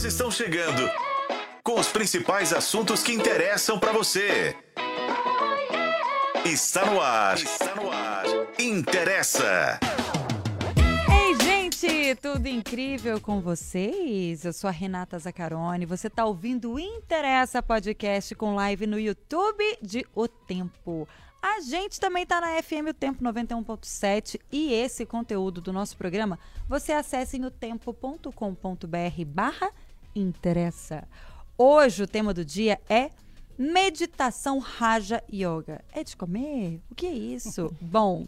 Elas estão chegando com os principais assuntos que interessam para você. Está no ar. Está no ar. Interessa. Ei, gente, tudo incrível com vocês? Eu sou a Renata Zacarone. Você está ouvindo o Interessa Podcast com live no YouTube de O Tempo. A gente também está na FM O Tempo 91.7 e esse conteúdo do nosso programa você acessa em otempo.com.br barra interessa. Hoje o tema do dia é meditação Raja Yoga. É de comer? O que é isso? Bom,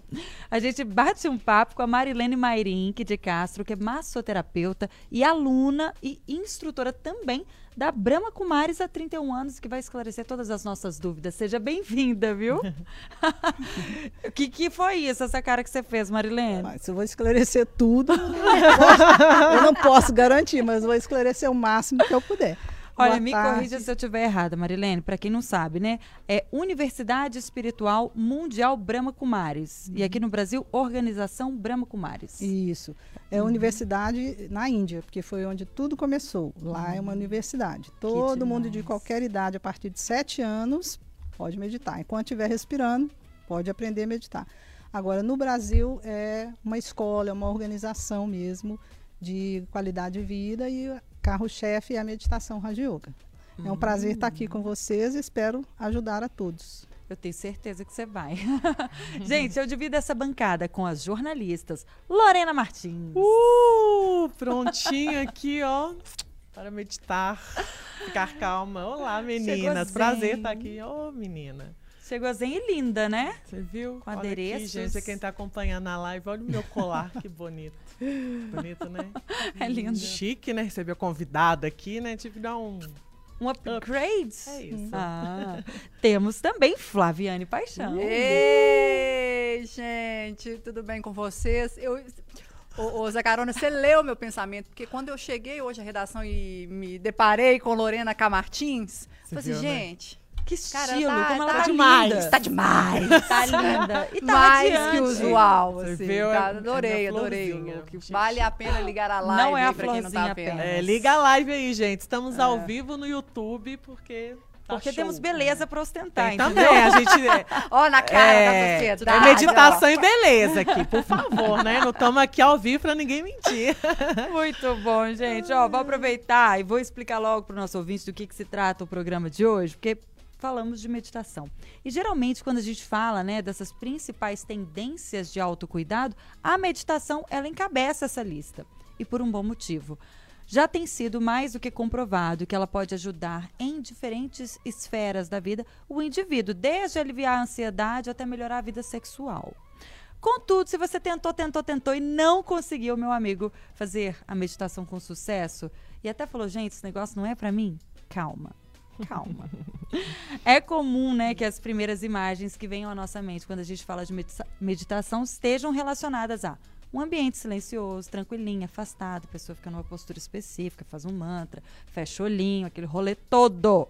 a gente bate um papo com a Marilene Mairinque de Castro, que é massoterapeuta e aluna e instrutora também da Brahma Kumaris há 31 anos, que vai esclarecer todas as nossas dúvidas. Seja bem-vinda, viu? O que, que foi isso, essa cara que você fez, Marilene? Mas eu vou esclarecer tudo. eu não posso garantir, mas vou esclarecer o máximo que eu puder. Olha, me tarde. corrija se eu estiver errada, Marilene. Para quem não sabe, né? É Universidade Espiritual Mundial Brahma Kumaris. E aqui no Brasil, Organização Brahma Kumaris. Isso. É Uhum. universidade na Índia, porque foi onde tudo começou. Lá é Uhum. uma universidade. Todo mundo de qualquer idade, a partir de sete anos, pode meditar. Enquanto estiver respirando, pode aprender a meditar. Agora, no Brasil, é uma escola, é uma organização mesmo de qualidade de vida e carro-chefe é a meditação Raja Yoga. É um prazer estar aqui com vocês e espero ajudar a todos. Eu tenho certeza que você vai. Gente, eu divido essa bancada com as jornalistas Lorena Martins. Uh, prontinho aqui, ó. Para meditar, ficar calma. Olá, meninas. Prazer estar aqui. Ô, menina. Chegou zen e linda, né? Você viu? Com Olha adereços. Aqui, gente, quem tá acompanhando a live, olha o meu colar, que bonito. Bonito, né? É lindo. Chique, né? Receber convidado aqui, né? Tive que dar um. Um upgrade. É isso. Ah, temos também Flaviane Paixão. Ei, gente, tudo bem com vocês? Eu, ô, ô Zacarona, você leu meu pensamento, porque quando eu cheguei hoje à redação e me deparei com Lorena Camartins, Você falei assim, viu, né? Que cara, estilo, tá, como ela tá tá demais. linda. tá demais. Tá linda. E tá Mais que usual, Você assim. viu? tá? É- adorei, é adorei. Gente. Vale a pena ligar a live Não é a pra quem não tá apenas. É, liga a live aí, gente. Estamos ao vivo no YouTube, porque. tá Porque show. temos beleza pra ostentar, Tem entendeu? também, a gente. é- Ó, na cara é, da é sociedade. meditação e beleza aqui, por favor, né? Não estamos aqui ao vivo pra ninguém mentir. Muito bom, gente. Ó, vou aproveitar e vou explicar logo para o nosso ouvinte do que, que se trata o programa de hoje, porque falamos de meditação. E geralmente, quando a gente fala né, dessas principais tendências de autocuidado, a meditação ela encabeça essa lista. E por um bom motivo. Já tem sido mais do que comprovado que ela pode ajudar em diferentes esferas da vida o indivíduo, desde aliviar a ansiedade até melhorar a vida sexual. Contudo, se você tentou, tentou, tentou e não conseguiu, meu amigo, fazer a meditação com sucesso e até falou, gente, esse negócio não é pra mim, calma. Calma. é comum, né, que as primeiras imagens que venham à nossa mente quando a gente fala de medita- meditação estejam relacionadas a um ambiente silencioso, tranquilinho, afastado, a pessoa fica numa postura específica, faz um mantra, fecha o olhinho, aquele rolê todo.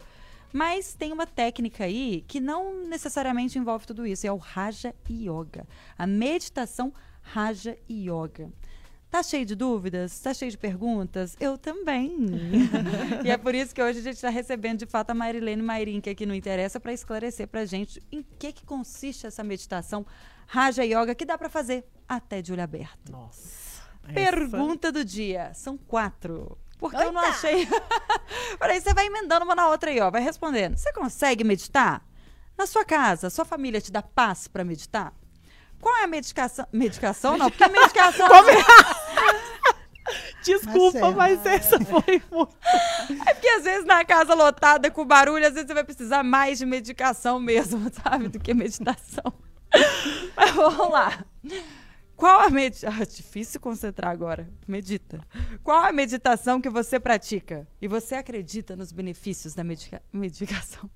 Mas tem uma técnica aí que não necessariamente envolve tudo isso, é o Raja Yoga. A meditação Raja Yoga. Tá cheio de dúvidas? Tá cheio de perguntas? Eu também. e é por isso que hoje a gente está recebendo de fato a Marilene Mairin, que aqui não interessa, para esclarecer pra gente em que, que consiste essa meditação Raja Yoga que dá para fazer até de olho aberto. Nossa. Pergunta do dia. São quatro. Porque eu não achei. Peraí, você vai emendando uma na outra aí, ó. Vai respondendo. Você consegue meditar? Na sua casa, sua família te dá paz para meditar? Qual é a medicação? Medicação não, porque medicação. Desculpa, mas essa foi muito. É porque às vezes na casa lotada com barulho, às vezes você vai precisar mais de medicação mesmo, sabe? Do que meditação. Mas vamos lá. Qual a meditação? Ah, difícil concentrar agora. Medita. Qual a meditação que você pratica? E você acredita nos benefícios da medica... medicação?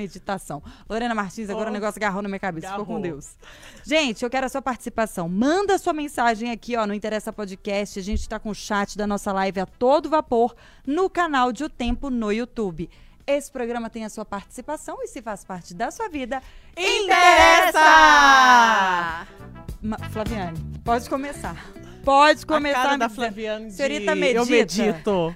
Meditação. Lorena Martins, agora Oh, o negócio agarrou na minha cabeça. Ficou com agarrou. Deus. Gente, eu quero a sua participação. Manda sua mensagem aqui, ó, no Interessa Podcast. A gente tá com o chat da nossa live a todo vapor no canal de O Tempo no YouTube. Esse programa tem a sua participação e se faz parte da sua vida, Interessa! Ma- Flaviane, pode começar. Pode começar a cara da. Flaviane de... Senhorita Eu medita? medito.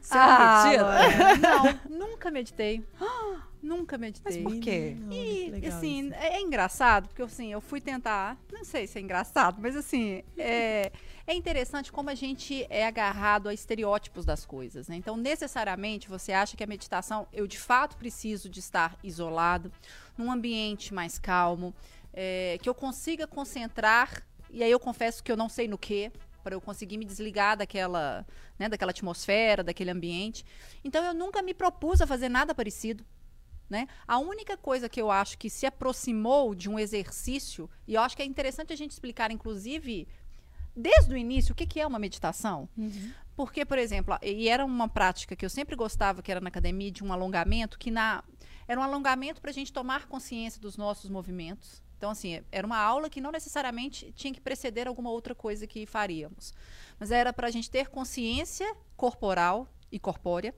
Você acredita? Lorena, não, nunca meditei. Nunca Mas meditei. por quê? E, Legal assim, isso. é, é engraçado, porque assim, eu fui tentar, não sei se é engraçado, mas assim, é, é interessante como a gente é agarrado a estereótipos das coisas, né? Então, necessariamente, você acha que a meditação, eu de fato preciso de estar isolado, num ambiente mais calmo, é, que eu consiga concentrar, e aí eu confesso que eu não sei no que, para eu conseguir me desligar daquela, né, daquela atmosfera, daquele ambiente. Então, eu nunca me propus a fazer nada parecido. Né? A única coisa que eu acho que se aproximou de um exercício, e eu acho que é interessante a gente explicar, inclusive, desde o início, o que, que é uma meditação. Porque, por exemplo, e era uma prática que eu sempre gostava, que era na academia, de um alongamento, que na, era um alongamento para a gente tomar consciência dos nossos movimentos. Então, assim, era uma aula que não necessariamente tinha que preceder alguma outra coisa que faríamos. Mas era para a gente ter consciência corporal e corpórea.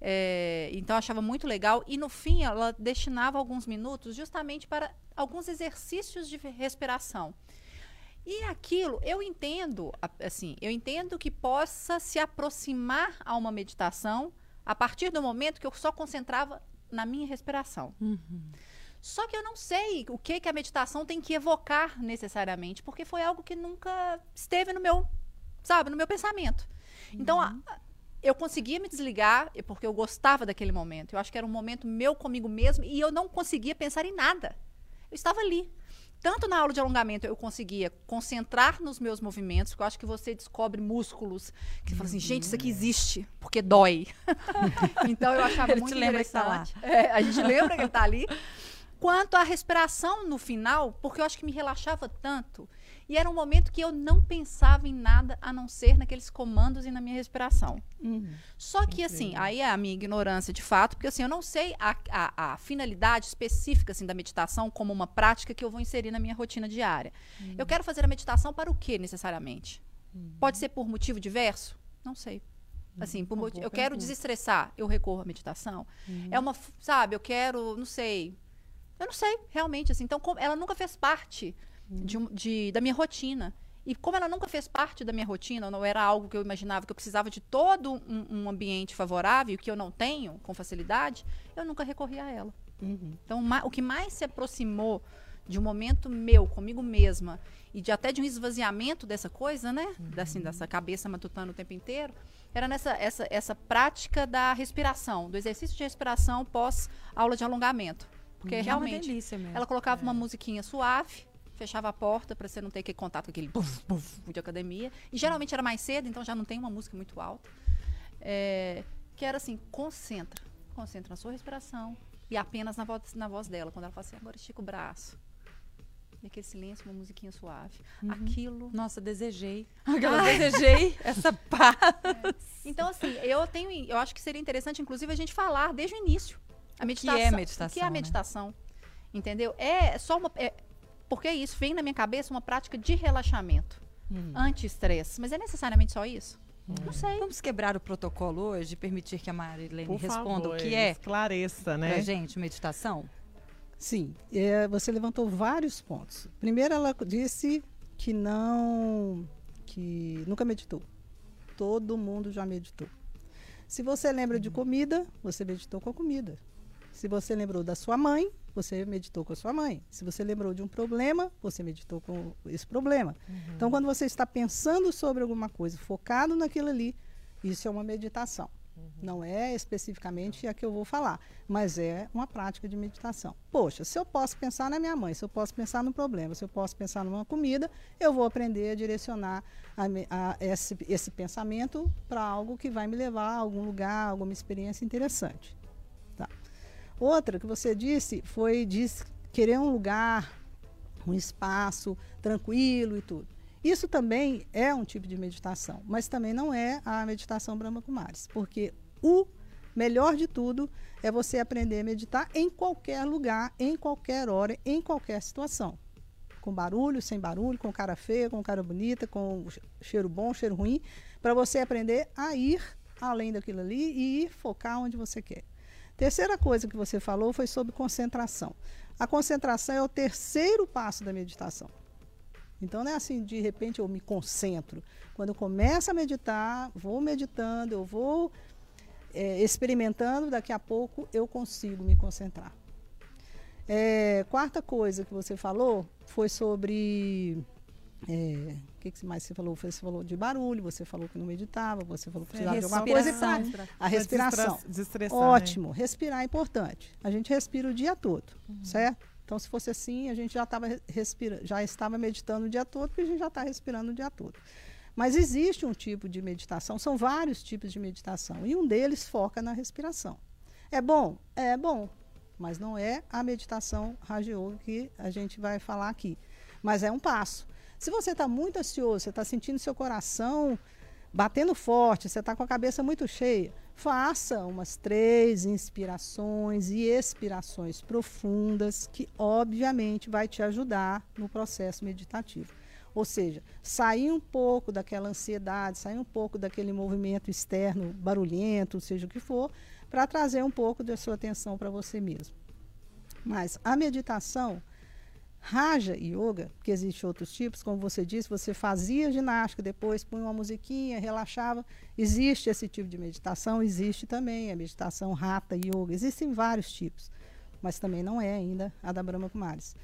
É, então, achava muito legal. E, no fim, ela destinava alguns minutos justamente para alguns exercícios de respiração. E aquilo, eu entendo, assim, eu entendo que possa se aproximar a uma meditação a partir do momento que eu só concentrava na minha respiração. Só que eu não sei o que, que a meditação tem que evocar necessariamente, porque foi algo que nunca esteve no meu, sabe, no meu pensamento. Então, a- a- eu conseguia me desligar porque eu gostava daquele momento. Eu acho que era um momento meu comigo mesmo e eu não conseguia pensar em nada. Eu estava ali. Tanto na aula de alongamento eu conseguia concentrar nos meus movimentos, porque eu acho que você descobre músculos que você fala assim, gente, isso aqui existe, porque dói. então eu achava Ele te muito que tá lá. interessante. É, a gente lembra que ele tá ali. Quanto à respiração no final, porque eu acho que me relaxava tanto. E era um momento que eu não pensava em nada a não ser naqueles comandos e na minha respiração. Só que, assim, aí é a minha ignorância de fato, porque assim, eu não sei a, a, a finalidade específica assim, da meditação como uma prática que eu vou inserir na minha rotina diária. Eu quero fazer a meditação para o quê, necessariamente? Pode ser por motivo diverso? Não sei. Assim, por Uma moti- boa eu quero desestressar, eu recorro à meditação. É uma, sabe, eu quero, não sei. Eu não sei, realmente, assim. Então, ela nunca fez parte de, de- da minha rotina. E como ela nunca fez parte da minha rotina, não era algo que eu imaginava que eu precisava de todo um, um ambiente favorável, que eu não tenho com facilidade, eu nunca recorri a ela. Então, ma- o que mais se aproximou de um momento meu, comigo mesma, e de até de um esvaziamento dessa coisa, né? Da, assim, dessa cabeça matutando o tempo inteiro, era nessa essa, essa prática da respiração, do exercício de respiração pós aula de alongamento. Porque Que é realmente ela colocava uma musiquinha suave, fechava a porta para você não ter aquele contato com aquele buf, buf de academia. E geralmente era mais cedo, então já não tem uma música muito alta. É, que era assim, concentra. Concentra na sua respiração e apenas na voz, na voz dela. Quando ela fala assim, agora estica o braço. E aquele silêncio, uma musiquinha suave. Aquilo Nossa, desejei. Aquela desejei essa paz. Então, assim, eu tenho. Eu acho que seria interessante, inclusive, a gente falar desde o início. A meditação. é O que é meditação, a né? meditação? Entendeu? É só uma. é- porque isso vem na minha cabeça uma prática de relaxamento. Anti-estresse. Mas é necessariamente só isso? Não sei. Vamos quebrar o protocolo hoje e permitir que a Marilene Por responda favor, o que é Esclareça, pra né? gente meditação? Sim, é, você levantou vários pontos. Primeiro, ela disse que não, que nunca meditou. Todo mundo já meditou. Se você lembra de comida, você meditou com a comida. Se você lembrou da sua mãe, você meditou com a sua mãe. Se você lembrou de um problema, você meditou com esse problema. Então, quando você está pensando sobre alguma coisa, focado naquilo ali, isso é uma meditação. Não é especificamente a que eu vou falar, mas é uma prática de meditação. Poxa, se eu posso pensar na minha mãe, se eu posso pensar no problema, se eu posso pensar numa comida, eu vou aprender a direcionar a a esse, esse pensamento para algo que vai me levar a algum lugar, alguma experiência interessante. Outra que você disse foi diz, querer um lugar, um espaço tranquilo e tudo. Isso também é um tipo de meditação, mas também não é a meditação Brahma Kumaris, porque o melhor de tudo é você aprender a meditar em qualquer lugar, em qualquer hora, em qualquer situação. Com barulho, sem barulho, com cara feia, com cara bonita, com cheiro bom, cheiro ruim, para você aprender a ir além daquilo ali e ir focar onde você quer. Terceira coisa que você falou foi sobre concentração. A concentração é o terceiro passo da meditação. Então não é assim, de repente eu me concentro. Quando eu começo a meditar, vou meditando, eu vou é, experimentando, daqui a pouco eu consigo me concentrar. É, quarta coisa que você falou foi sobre. É, O que, que mais você falou? Você falou de barulho, você falou que não meditava, você falou que precisava de alguma coisa e pra, a respiração. Né? Ótimo. Respirar é importante. A gente respira o dia todo, certo? Então, se fosse assim, a gente já estava respira, já estava meditando o dia todo, porque a gente já está respirando o dia todo. Mas existe um tipo de meditação, são vários tipos de meditação, e um deles foca na respiração. É bom? É bom, mas não é a meditação Yoga que a gente vai falar aqui. Mas é um passo. Se você está muito ansioso, você está sentindo seu coração batendo forte, você está com a cabeça muito cheia, faça umas três inspirações e expirações profundas, que obviamente vai te ajudar no processo meditativo. Ou seja, sair um pouco daquela ansiedade, sair um pouco daquele movimento externo barulhento, seja o que for, para trazer um pouco da sua atenção para você mesmo. Mas a meditação, Raja Yoga, que existe outros tipos, como você disse, você fazia ginástica, depois punha uma musiquinha, relaxava. Existe esse tipo de meditação, existe também a meditação Hatha Yoga, existem vários tipos, mas também não é ainda a da Brahma Kumaris.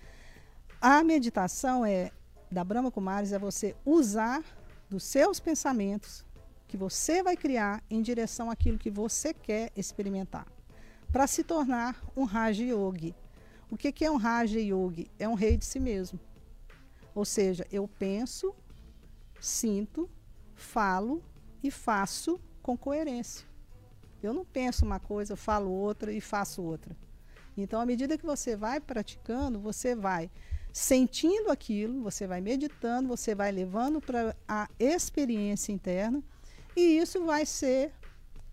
A meditação é da Brahma Kumaris é você usar dos seus pensamentos que você vai criar em direção àquilo que você quer experimentar, para se tornar um Raja Yogi. O que, que é um Raja Yogi? É um rei de si mesmo. Ou seja, eu penso, sinto, falo e faço com coerência. Eu não penso uma coisa, falo outra e faço outra. Então, à medida que você vai praticando, você vai sentindo aquilo, você vai meditando, você vai levando para a experiência interna e isso vai ser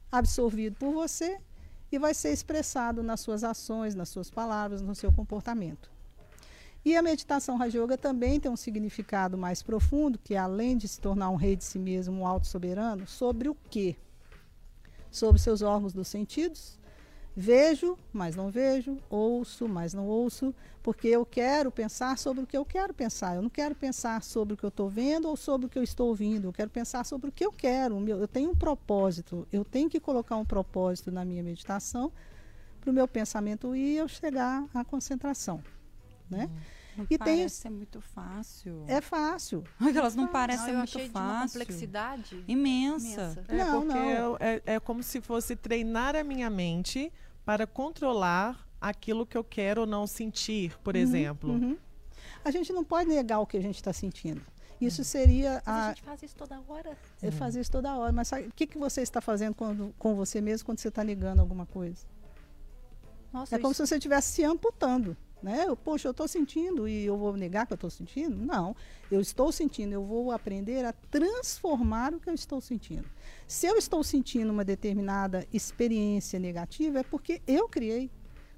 absorvido por você e vai ser expressado nas suas ações, nas suas palavras, no seu comportamento. E a meditação Raja Yoga também tem um significado mais profundo, que além de se tornar um rei de si mesmo, um auto soberano, sobre o quê? Sobre seus órgãos dos sentidos. Vejo, mas não vejo, ouço, mas não ouço, porque eu quero pensar sobre o que eu quero pensar. Eu não quero pensar sobre o que eu estou vendo ou sobre o que eu estou ouvindo. Eu quero pensar sobre o que eu quero. Eu tenho um propósito. Eu tenho que colocar um propósito na minha meditação para o meu pensamento ir e eu chegar à concentração. Né? Não E tem- parece ser muito fácil. É fácil. Elas não parecem Não, eu muito achei de uma fácil. complexidade Imensa. imensa. É Não, porque não. É, é como se fosse treinar a minha mente para controlar aquilo que eu quero ou não sentir, por exemplo. Uhum. A gente não pode negar o que a gente está sentindo. Isso seria Mas a a, gente faz isso toda hora. eu fazer isso toda hora. Mas sabe, o que, que você está fazendo quando, com você mesmo quando você está negando alguma coisa? Nossa, É como isso- se você estivesse se amputando. Né? Eu, poxa, eu estou sentindo e eu vou negar que eu estou sentindo? Não, eu estou sentindo, eu vou aprender a transformar o que eu estou sentindo. Se eu estou sentindo uma determinada experiência negativa, é porque eu criei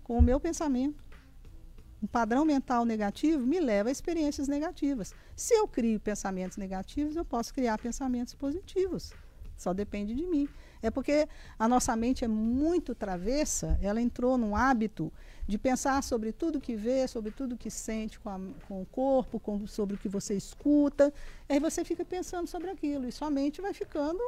com o meu pensamento. Um padrão mental negativo me leva a experiências negativas. Se eu crio pensamentos negativos, eu posso criar pensamentos positivos. Só depende de mim. É porque a nossa mente é muito travessa, ela entrou num hábito de pensar sobre tudo que vê, sobre tudo que sente com, a- com o corpo, com- sobre o que você escuta. Aí você fica pensando sobre aquilo e sua mente vai ficando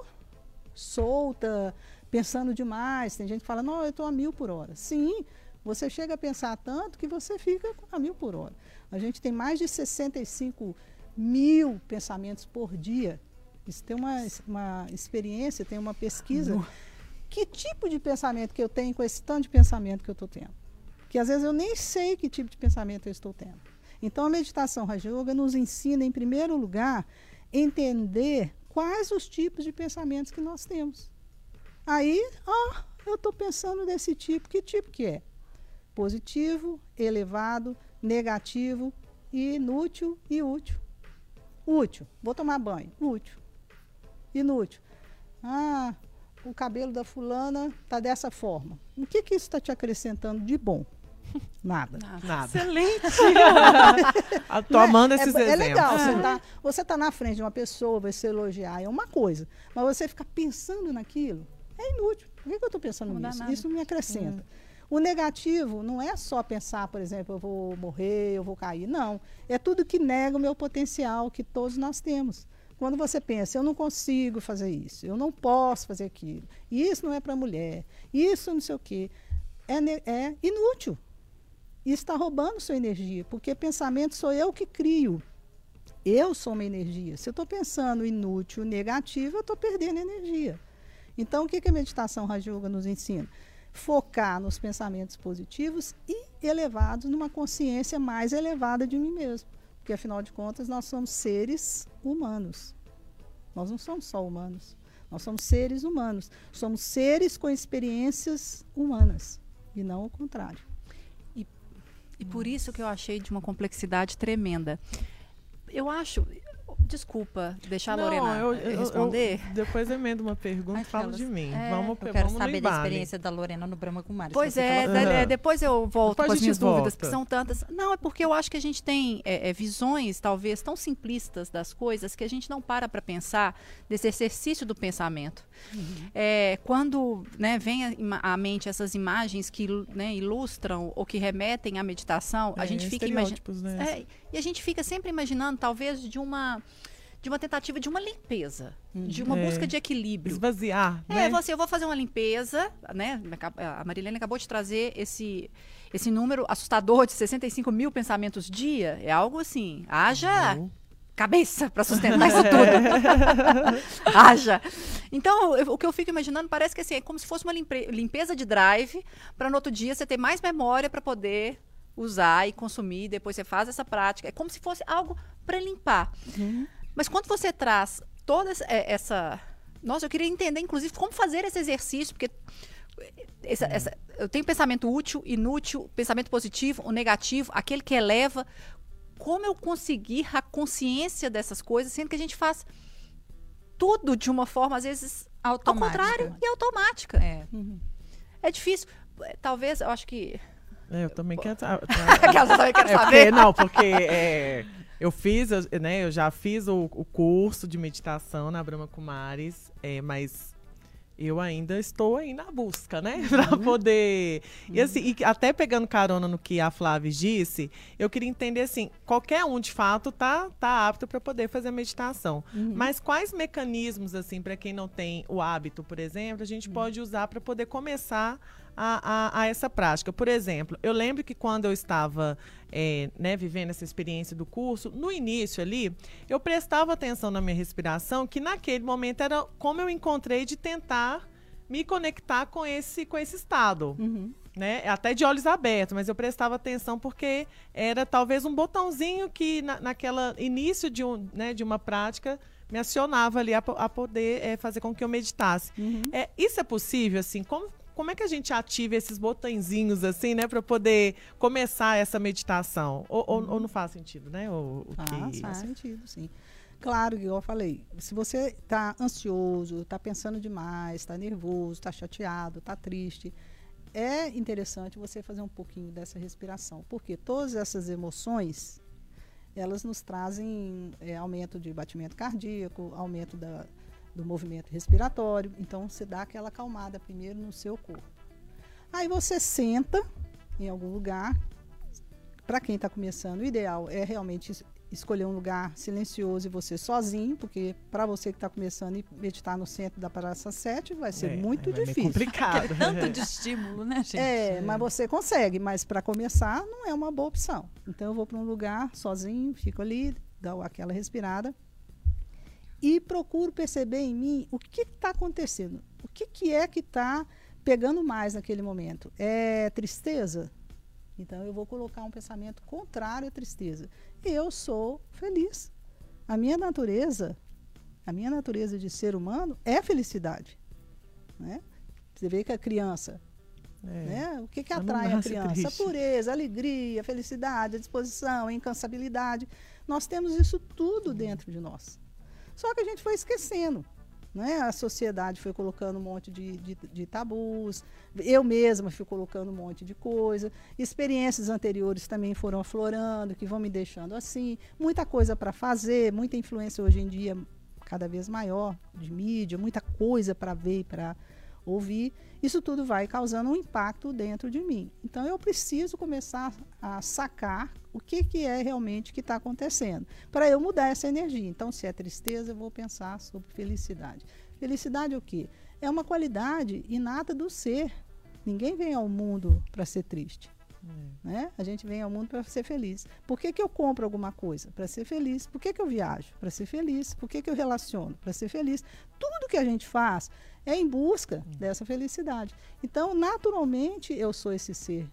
solta, pensando demais. Tem gente que fala, não, eu estou a mil por hora. Sim, você chega a pensar tanto que você fica a mil por hora. A gente tem mais de 65 mil pensamentos por dia. Isso tem uma, uma experiência, tem uma pesquisa. Que tipo de pensamento que eu tenho com esse tanto de pensamento que eu estou tendo? Que às vezes eu nem sei que tipo de pensamento eu estou tendo. Então a meditação Raja Yoga nos ensina, em primeiro lugar, entender quais os tipos de pensamentos que nós temos. Aí, ó, eu estou pensando desse tipo. Que tipo que é? Positivo, elevado, negativo, inútil e útil. Útil, vou tomar banho. Útil. Inútil. Ah, o cabelo da fulana tá dessa forma. O que, que isso está te acrescentando de bom? Nada. Nada. Excelente. Ah, Tô amando é, esses é, é exemplos. legal, você tá, você tá na frente de uma pessoa, vai se elogiar, é uma coisa. Mas você ficar pensando naquilo, é inútil. Por que, que eu estou pensando Não nisso? nada. Isso me acrescenta. O negativo não é só pensar, por exemplo, eu vou morrer, eu vou cair. Não. É tudo que nega o meu potencial que todos nós temos. Quando você pensa, eu não consigo fazer isso, eu não posso fazer aquilo, isso não é para mulher, isso não sei o quê, é, é inútil. E está roubando sua energia, porque pensamento sou eu que crio. Eu sou uma energia. Se eu estou pensando inútil, negativo, eu estou perdendo energia. Então, o que, que a meditação Raja Yoga nos ensina? Focar nos pensamentos positivos e elevados numa consciência mais elevada de mim mesmo. Porque, afinal de contas, nós somos seres humanos. Nós não somos só humanos. Nós somos seres humanos. Somos seres com experiências humanas. E não o contrário. E, e por isso que eu achei de uma complexidade tremenda. Eu acho, Desculpa, deixar a Lorena eu, eu, responder. Eu, depois emendo uma pergunta e falo de mim. É, vamos, eu quero vamos saber da experiência da Lorena no Brahma Kumaris. Pois é, uhum. depois eu volto depois com as minhas volta. dúvidas, que são tantas. Não, é porque eu acho que a gente tem é, é, visões, talvez, tão simplistas das coisas que a gente não para para pensar desse exercício do pensamento. Uhum. É, quando né, vem à mente essas imagens que né, ilustram ou que remetem à meditação, a é, gente fica imaginando. Né? É, e a gente fica sempre imaginando, talvez, de uma de uma tentativa de uma limpeza, hum, de uma é. busca de equilíbrio. Esvaziar. É, né? você, eu vou fazer uma limpeza, né? A Marilene acabou de trazer esse, esse número assustador de 65 mil pensamentos dia. É algo assim, haja. Uhum cabeça para sustentar isso tudo. Haja. Então, eu, o que eu fico imaginando parece que assim, é como se fosse uma limpe limpeza de drive para no outro dia você ter mais memória para poder usar e consumir, depois você faz essa prática. É como se fosse algo para limpar. Uhum. Mas quando você traz toda essa. Nossa, eu queria entender, inclusive, como fazer esse exercício, porque essa, essa, eu tenho pensamento útil, inútil, pensamento positivo, o negativo, aquele que eleva. Como eu conseguir a consciência dessas coisas, sendo que a gente faz tudo de uma forma, às vezes, automática. ao contrário e automática. É, uhum. é difícil. Talvez, eu acho que. É, eu também quero, tá, eu também quero é saber. Porque, não, porque é, eu fiz, né, eu já fiz o, o curso de meditação na Brahma Kumaris, é, mas eu ainda estou aí na busca, né? Uhum. Para poder. Uhum. E assim, e até pegando carona no que a Flávia disse, eu queria entender assim: qualquer um de fato tá, tá apto para poder fazer meditação. Uhum. Mas quais mecanismos, assim, para quem não tem o hábito, por exemplo, a gente uhum. pode usar para poder começar a, a, a, essa prática. Por exemplo, eu lembro que quando eu estava é, né, vivendo essa experiência do curso, no início ali, eu prestava atenção na minha respiração, que naquele momento era como eu encontrei de tentar me conectar com esse, com esse estado. Uhum. Né? Até de olhos abertos, mas eu prestava atenção porque era talvez um botãozinho que na, naquela início de, um, né, de uma prática me acionava ali a, a poder é, fazer com que eu meditasse. Uhum. É, isso é possível, assim? Como, como é que a gente ativa esses botõezinhos assim, né, para poder começar essa meditação? Ou, ou, ou, não faz sentido, né? Ou, faz, faz sentido, sim. Claro, igual eu falei, se você está ansioso, está pensando demais, está nervoso, está chateado, está triste, é interessante você fazer um pouquinho dessa respiração, porque todas essas emoções, elas nos trazem é, aumento de batimento cardíaco, aumento da, do movimento respiratório. Então, você dá aquela acalmada primeiro no seu corpo. Aí você senta em algum lugar. Para quem está começando, o ideal é realmente escolher um lugar silencioso e você sozinho, porque para você que está começando e meditar no centro da Praça 7 vai ser é, muito é difícil. complicado. É tanto de estímulo, né, gente? É, mas você consegue, mas para começar não é uma boa opção. Então eu vou para um lugar sozinho, fico ali, dou aquela respirada e procuro perceber em mim o que está acontecendo. O que, que é que está pegando mais naquele momento? É tristeza? Então eu vou colocar um pensamento contrário à tristeza. Eu sou feliz. A minha natureza, a minha natureza de ser humano é felicidade. Né? Você vê que a criança, é. Né? O que, que atrai a criança? Triste. A pureza, a alegria, a felicidade, a disposição, a incansabilidade. Nós temos isso tudo dentro de nós. Só que a gente foi esquecendo. Né? A sociedade foi colocando um monte de, de, de, tabus, eu mesma fui colocando um monte de coisa, experiências anteriores também foram aflorando, que vão me deixando assim, muita coisa para fazer, muita influência hoje em dia cada vez maior de mídia, muita coisa para ver e para ouvir, isso tudo vai causando um impacto dentro de mim. Então eu preciso começar a sacar o que, que é realmente que está acontecendo, para eu mudar essa energia. Então, se é tristeza, eu vou pensar sobre felicidade. Felicidade é o quê? É uma qualidade inata do ser. Ninguém vem ao mundo para ser triste. Né? A gente vem ao mundo para ser feliz. Por que, que eu compro alguma coisa? Para ser feliz. Por que, que eu viajo? Para ser feliz. Por que, que eu relaciono? Para ser feliz. Tudo que a gente faz é em busca dessa felicidade. Então, naturalmente, eu sou esse ser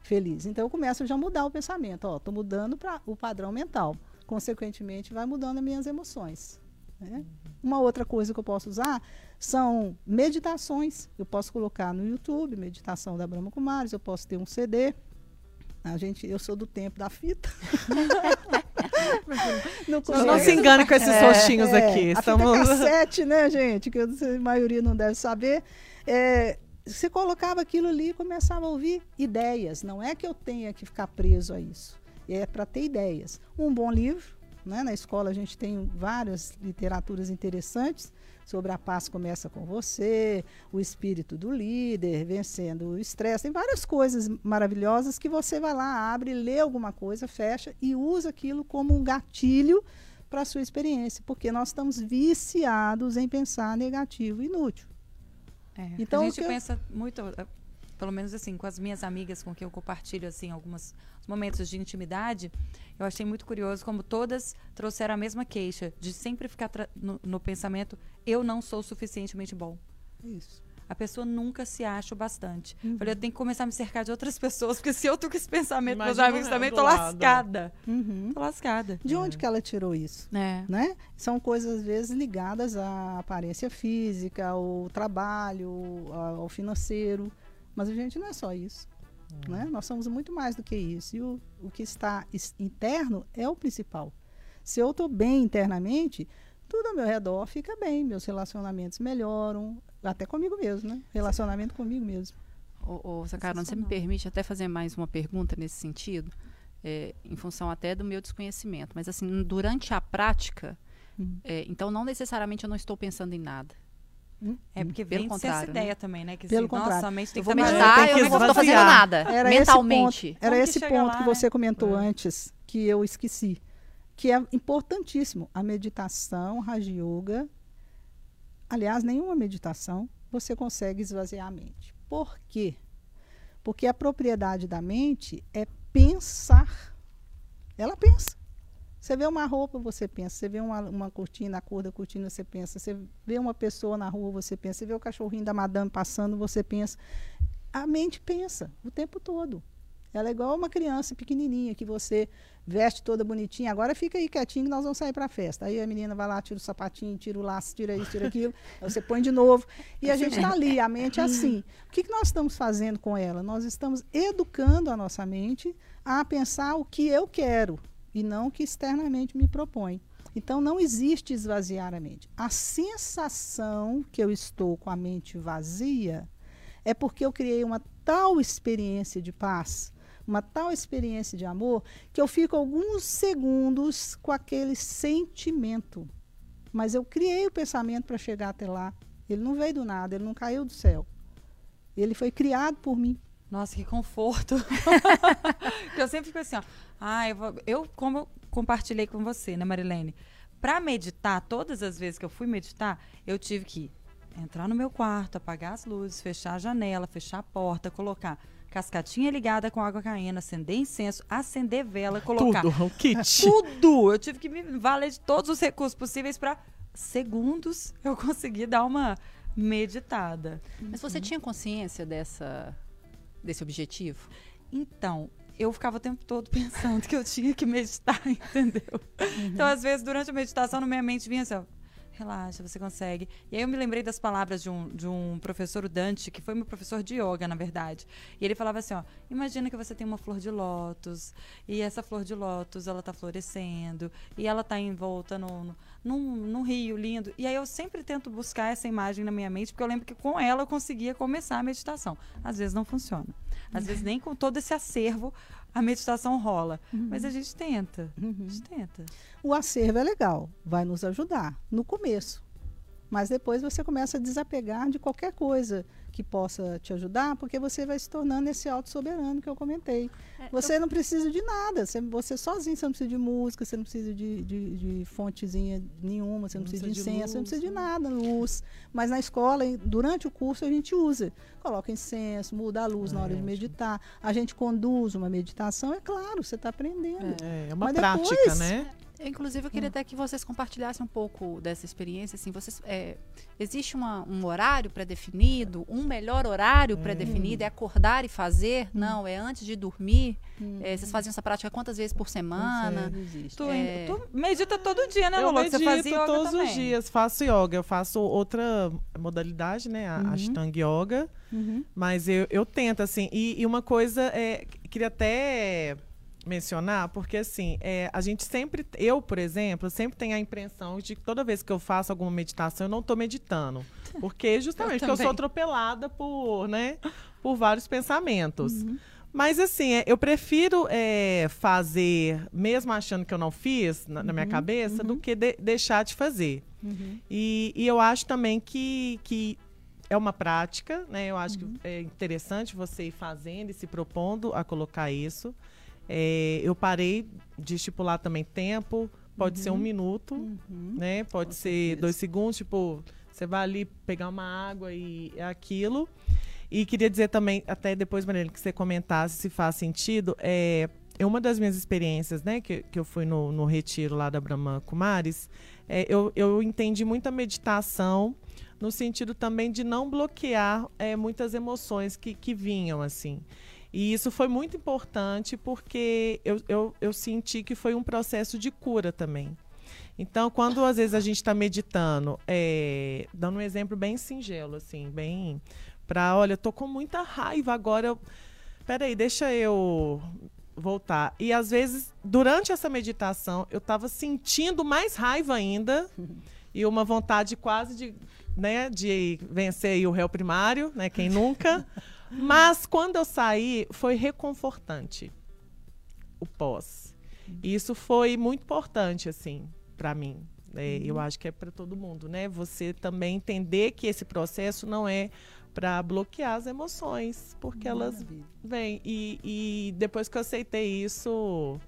feliz. Então, eu começo já a mudar o pensamento. Estou mudando para o padrão mental. Consequentemente, vai mudando as minhas emoções. Né? Uma outra coisa que eu posso usar são meditações. Eu posso colocar no YouTube, meditação da Brahma Kumaris, eu posso ter um CD a gente, eu sou do tempo da fita. não, não, não se engane com esses é, rostinhos é, aqui. A Estamos... fita cassete, né, gente? Que a maioria não deve saber. É, você colocava aquilo ali e começava a ouvir ideias. Não é que eu tenha que ficar preso a isso. É para ter ideias. Um bom livro. Né? Na escola a gente tem várias literaturas interessantes sobre a paz começa com você, o espírito do líder, vencendo o estresse. Tem várias coisas maravilhosas que você vai lá, abre, lê alguma coisa, fecha e usa aquilo como um gatilho para a sua experiência, porque nós estamos viciados em pensar negativo e inútil. É, então, a gente pensa muito pelo menos assim, com as minhas amigas com quem eu compartilho assim alguns momentos de intimidade, eu achei muito curioso como todas trouxeram a mesma queixa de sempre ficar no, no, pensamento eu não sou suficientemente bom. Isso. A pessoa nunca se acha o bastante. Uhum. Falei, eu tenho que começar a me cercar de outras pessoas, porque se eu tô com esse pensamento, Imagina meus amigos também, tô lado. lascada. Uhum. Tô lascada. De onde que ela tirou isso? É. Né? São coisas, às vezes, ligadas à aparência física, ao trabalho, ao financeiro. Mas a gente não é só isso. Uhum. Né? Nós somos muito mais do que isso. E o, o que está interno é o principal. Se eu estou bem internamente, tudo ao meu redor fica bem, meus relacionamentos melhoram, até comigo mesmo, né? Relacionamento comigo mesmo. Ô, ô Sacarona, você me permite até fazer mais uma pergunta nesse sentido? É, em função até do meu desconhecimento. Mas, assim, durante a prática, hum. é, então não necessariamente eu não estou pensando em nada. É porque vem Pelo essa ideia também, né? Que Pelo assim, contrário. Nossa, a mente tem eu vou meditar, eu não estou fazendo nada. Era mentalmente. Esse ponto, era esse ponto lá, que você né? comentou é. antes, que eu esqueci. Que é importantíssimo. A meditação, Raja Yoga. Aliás, nenhuma meditação você consegue esvaziar a mente. Por quê? Porque a propriedade da mente é pensar. Ela pensa. Você vê uma roupa, você pensa. Você vê uma, uma cortina, a cor da cortina, você pensa. Você vê uma pessoa na rua, você pensa. Você vê o cachorrinho da madame passando, você pensa. A mente pensa o tempo todo. Ela é igual uma criança pequenininha que você veste toda bonitinha. Agora fica aí quietinho que nós vamos sair para a festa. Aí a menina vai lá, tira o sapatinho, tira o laço, tira isso, tira aquilo. aí você põe de novo. E a gente está ali, a mente é assim. O que, que nós estamos fazendo com ela? Nós estamos educando a nossa mente a pensar o que eu quero e não o que externamente me propõe. Então não existe esvaziar a mente. A sensação que eu estou com a mente vazia é porque eu criei uma tal experiência de paz, uma tal experiência de amor, que eu fico alguns segundos com aquele sentimento. Mas eu criei o pensamento para chegar até lá. Ele não veio do nada, ele não caiu do céu. Ele foi criado por mim. Nossa, que conforto. eu sempre fico assim, ó. Ah, eu, vou, eu como eu compartilhei com você, né, Marilene? Para meditar, todas as vezes que eu fui meditar, eu tive que entrar no meu quarto, apagar as luzes, fechar a janela, fechar a porta, colocar cascatinha ligada com água caindo, acender incenso, acender vela, colocar tudo, o kit. Tudo. Eu tive que me valer de todos os recursos possíveis para segundos eu conseguir dar uma meditada. Mas você tinha consciência dessa desse objetivo? Então, eu ficava o tempo todo pensando que eu tinha que meditar, entendeu? Uhum. Então, às vezes, durante a meditação, na minha mente vinha assim, ó, relaxa, você consegue. E aí eu me lembrei das palavras de um, de um professor, o Dante, que foi meu professor de yoga, na verdade. E ele falava assim, ó, imagina que você tem uma flor de lótus, e essa flor de lótus, ela tá florescendo, e ela tá envolta no, no, num, num rio lindo. E aí eu sempre tento buscar essa imagem na minha mente, porque eu lembro que com ela eu conseguia começar a meditação. Às vezes não funciona. Às vezes nem com todo esse acervo a meditação rola. Uhum. Mas a gente tenta. Uhum. A gente tenta. O acervo é legal, vai nos ajudar no começo. Mas depois você começa a desapegar de qualquer coisa que possa te ajudar, porque você vai se tornando esse auto-soberano que eu comentei. É, Você não precisa de nada, você, você sozinho, você não precisa de música, você não precisa de, de, de fontezinha nenhuma, você não, Não precisa de precisa de incenso, você não luz, precisa de nada, luz. Mas na escola, durante o curso, a gente usa. Coloca incenso, muda a luz na hora de É, meditar. A gente conduz uma meditação, é claro, você está aprendendo. É, é uma Mas prática, depois- né? Inclusive, eu Hum. queria até que vocês compartilhassem um pouco dessa experiência. Assim, vocês, é, existe uma- um horário pré-definido, um melhor horário pré-definido? É acordar e fazer? Não, é antes de dormir? Hum. É, vocês faziam essa prática quantas vezes por semana? Não existe. Tu, É. tu medita todo dia, né, eu? Que Você medito fazia yoga todos também. os dias, faço yoga. Eu faço outra modalidade, né? A Uhum. Ashtanga Yoga. Uhum. Mas eu, eu tento, assim. E, e uma coisa, é, que- queria até mencionar, porque assim, é, a gente sempre, eu, por exemplo, sempre tenho a impressão de que toda vez que eu faço alguma meditação, eu não estou meditando. Porque justamente porque eu sou atropelada por, né, por vários pensamentos. Mas assim, é, eu prefiro é, fazer, mesmo achando que eu não fiz na, na minha cabeça, do que de- deixar de fazer. Uhum. E, e eu acho também que, que é uma prática, né? Eu acho que é interessante você ir fazendo e se propondo a colocar isso. É, eu parei de estipular também tempo, pode ser um minuto, Uhum. né? Pode Com ser certeza. dois segundos, tipo, você vai ali pegar uma água e é aquilo. E queria dizer também, até depois, Marília, que você comentasse se faz sentido, é, é uma das minhas experiências, né, que, que eu fui no, no retiro lá da Brahma Kumaris, é, eu, eu entendi muita meditação no sentido também de não bloquear é, muitas emoções que, que vinham, assim. E isso foi muito importante porque eu, eu, eu senti que foi um processo de cura também. Então, quando às vezes a gente está meditando, é, dando um exemplo bem singelo, assim, bem para, olha, tô com muita raiva agora, eu, peraí, deixa eu voltar. E às vezes, durante essa meditação, eu estava sentindo mais raiva ainda e uma vontade quase de, né, de vencer o réu primário, né, quem nunca. Mas quando eu saí, foi reconfortante o pós. E isso foi muito importante, assim, para mim. É, Eu acho que é para todo mundo, né? Você também entender que esse processo não é para bloquear as emoções, porque elas Maravilha. vêm. E, e depois que eu aceitei isso,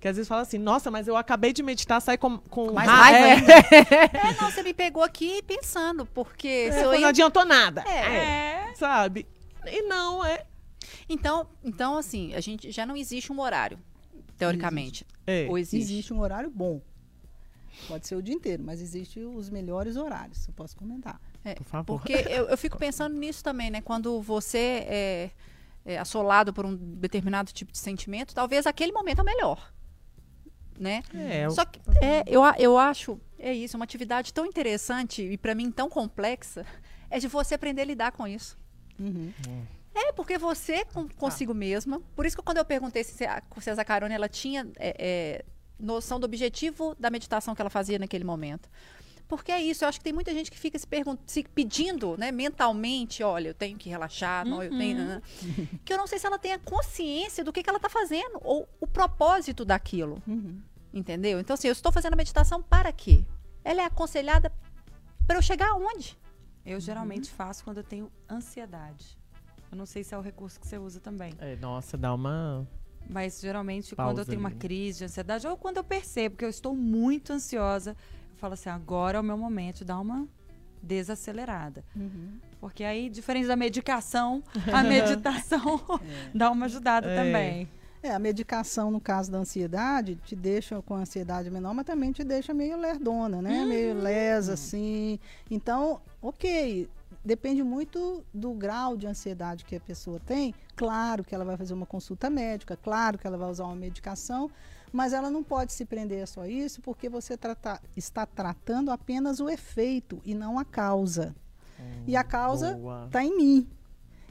que às vezes fala assim, nossa, mas eu acabei de meditar, sai com, com Mais ra- raiva é. É, não, você me pegou aqui pensando, porque se eu não ia... adiantou nada. É. É, sabe? E não, é. Então, então, assim, a gente já não existe um horário, teoricamente. é. Ou existe? Existe um horário bom. Pode ser o dia inteiro, mas existe os melhores horários, eu posso comentar. Por favor. Porque eu, eu fico pensando nisso também, né? Quando você é, é assolado por um determinado tipo de sentimento, talvez aquele momento é o melhor. Né? É, Só que é, eu, eu acho, é isso, uma atividade tão interessante e para mim tão complexa, é de você aprender a lidar com isso. Uhum. É, porque você com, consigo mesma. Por isso que quando eu perguntei se a, se a Zacarone ela tinha é, é, noção do objetivo da meditação que ela fazia naquele momento. Porque é isso, eu acho que tem muita gente que fica se, se pedindo, né, mentalmente, olha, eu tenho que relaxar, não, eu tenho. né, que eu não sei se ela tem a consciência do que, que ela está fazendo, ou o propósito daquilo. Uhum. Entendeu? Então, assim, eu estou fazendo a meditação para quê? Ela é aconselhada para eu chegar aonde? Eu geralmente faço quando eu tenho ansiedade. Eu não sei se é o recurso que você usa também. é, nossa, dá uma. Mas geralmente Pausa quando eu tenho uma ali, né? crise de ansiedade, ou quando eu percebo que eu estou muito ansiosa, eu falo assim, agora é o meu momento de dar uma desacelerada. Uhum. Porque aí, diferente da medicação, a meditação dá uma ajudada É. também. É, a medicação, no caso da ansiedade, te deixa com ansiedade menor, mas também te deixa meio lerdona, né? Meio lesa, assim. Então, ok, depende muito do grau de ansiedade que a pessoa tem. Claro que ela vai fazer uma consulta médica, claro que ela vai usar uma medicação, mas ela não pode se prender a só isso, porque você trata- está tratando apenas o efeito e não a causa. E a causa está em mim.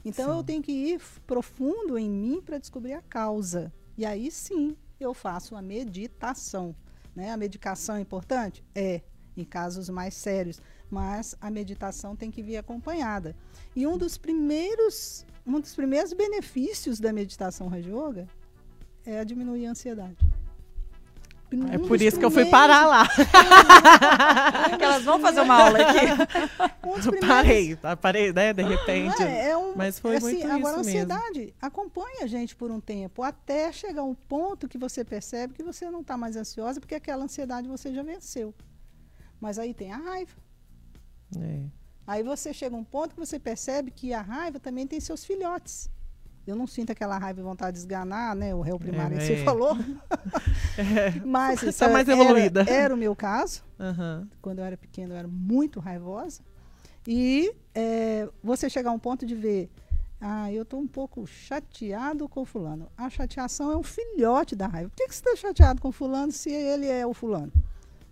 Então eu Sim. tenho que ir profundo em mim para descobrir a causa. E aí sim eu faço a meditação. Né? A medicação é importante? É, em casos mais sérios. Mas a meditação tem que vir acompanhada. E um dos primeiros, um dos primeiros benefícios da meditação Raja Yoga é a diminuir a ansiedade. É por isso que eu fui parar lá. elas vão fazer uma aula aqui. Um Eu primeiros- parei, tá? parei, né? De repente. É, é um, Mas foi assim, muito agora a isso mesmo. ansiedade acompanha a gente por um tempo, até chegar um ponto que você percebe que você não está mais ansiosa, porque aquela ansiedade você já venceu. Mas aí tem a raiva. É. Aí você chega a um ponto que você percebe que a raiva também tem seus filhotes. Eu não sinto aquela raiva e vontade de esganar, né? O réu primário É, você é. falou. Mas isso Tá mais era- evoluída. Era, o meu caso. Aham. Quando eu era pequena, eu era muito raivosa. E é, você chegar a um ponto de ver, ah, eu estou um pouco chateado com fulano. A chateação é um filhote da raiva. Por que, que você está chateado com fulano se ele é o fulano?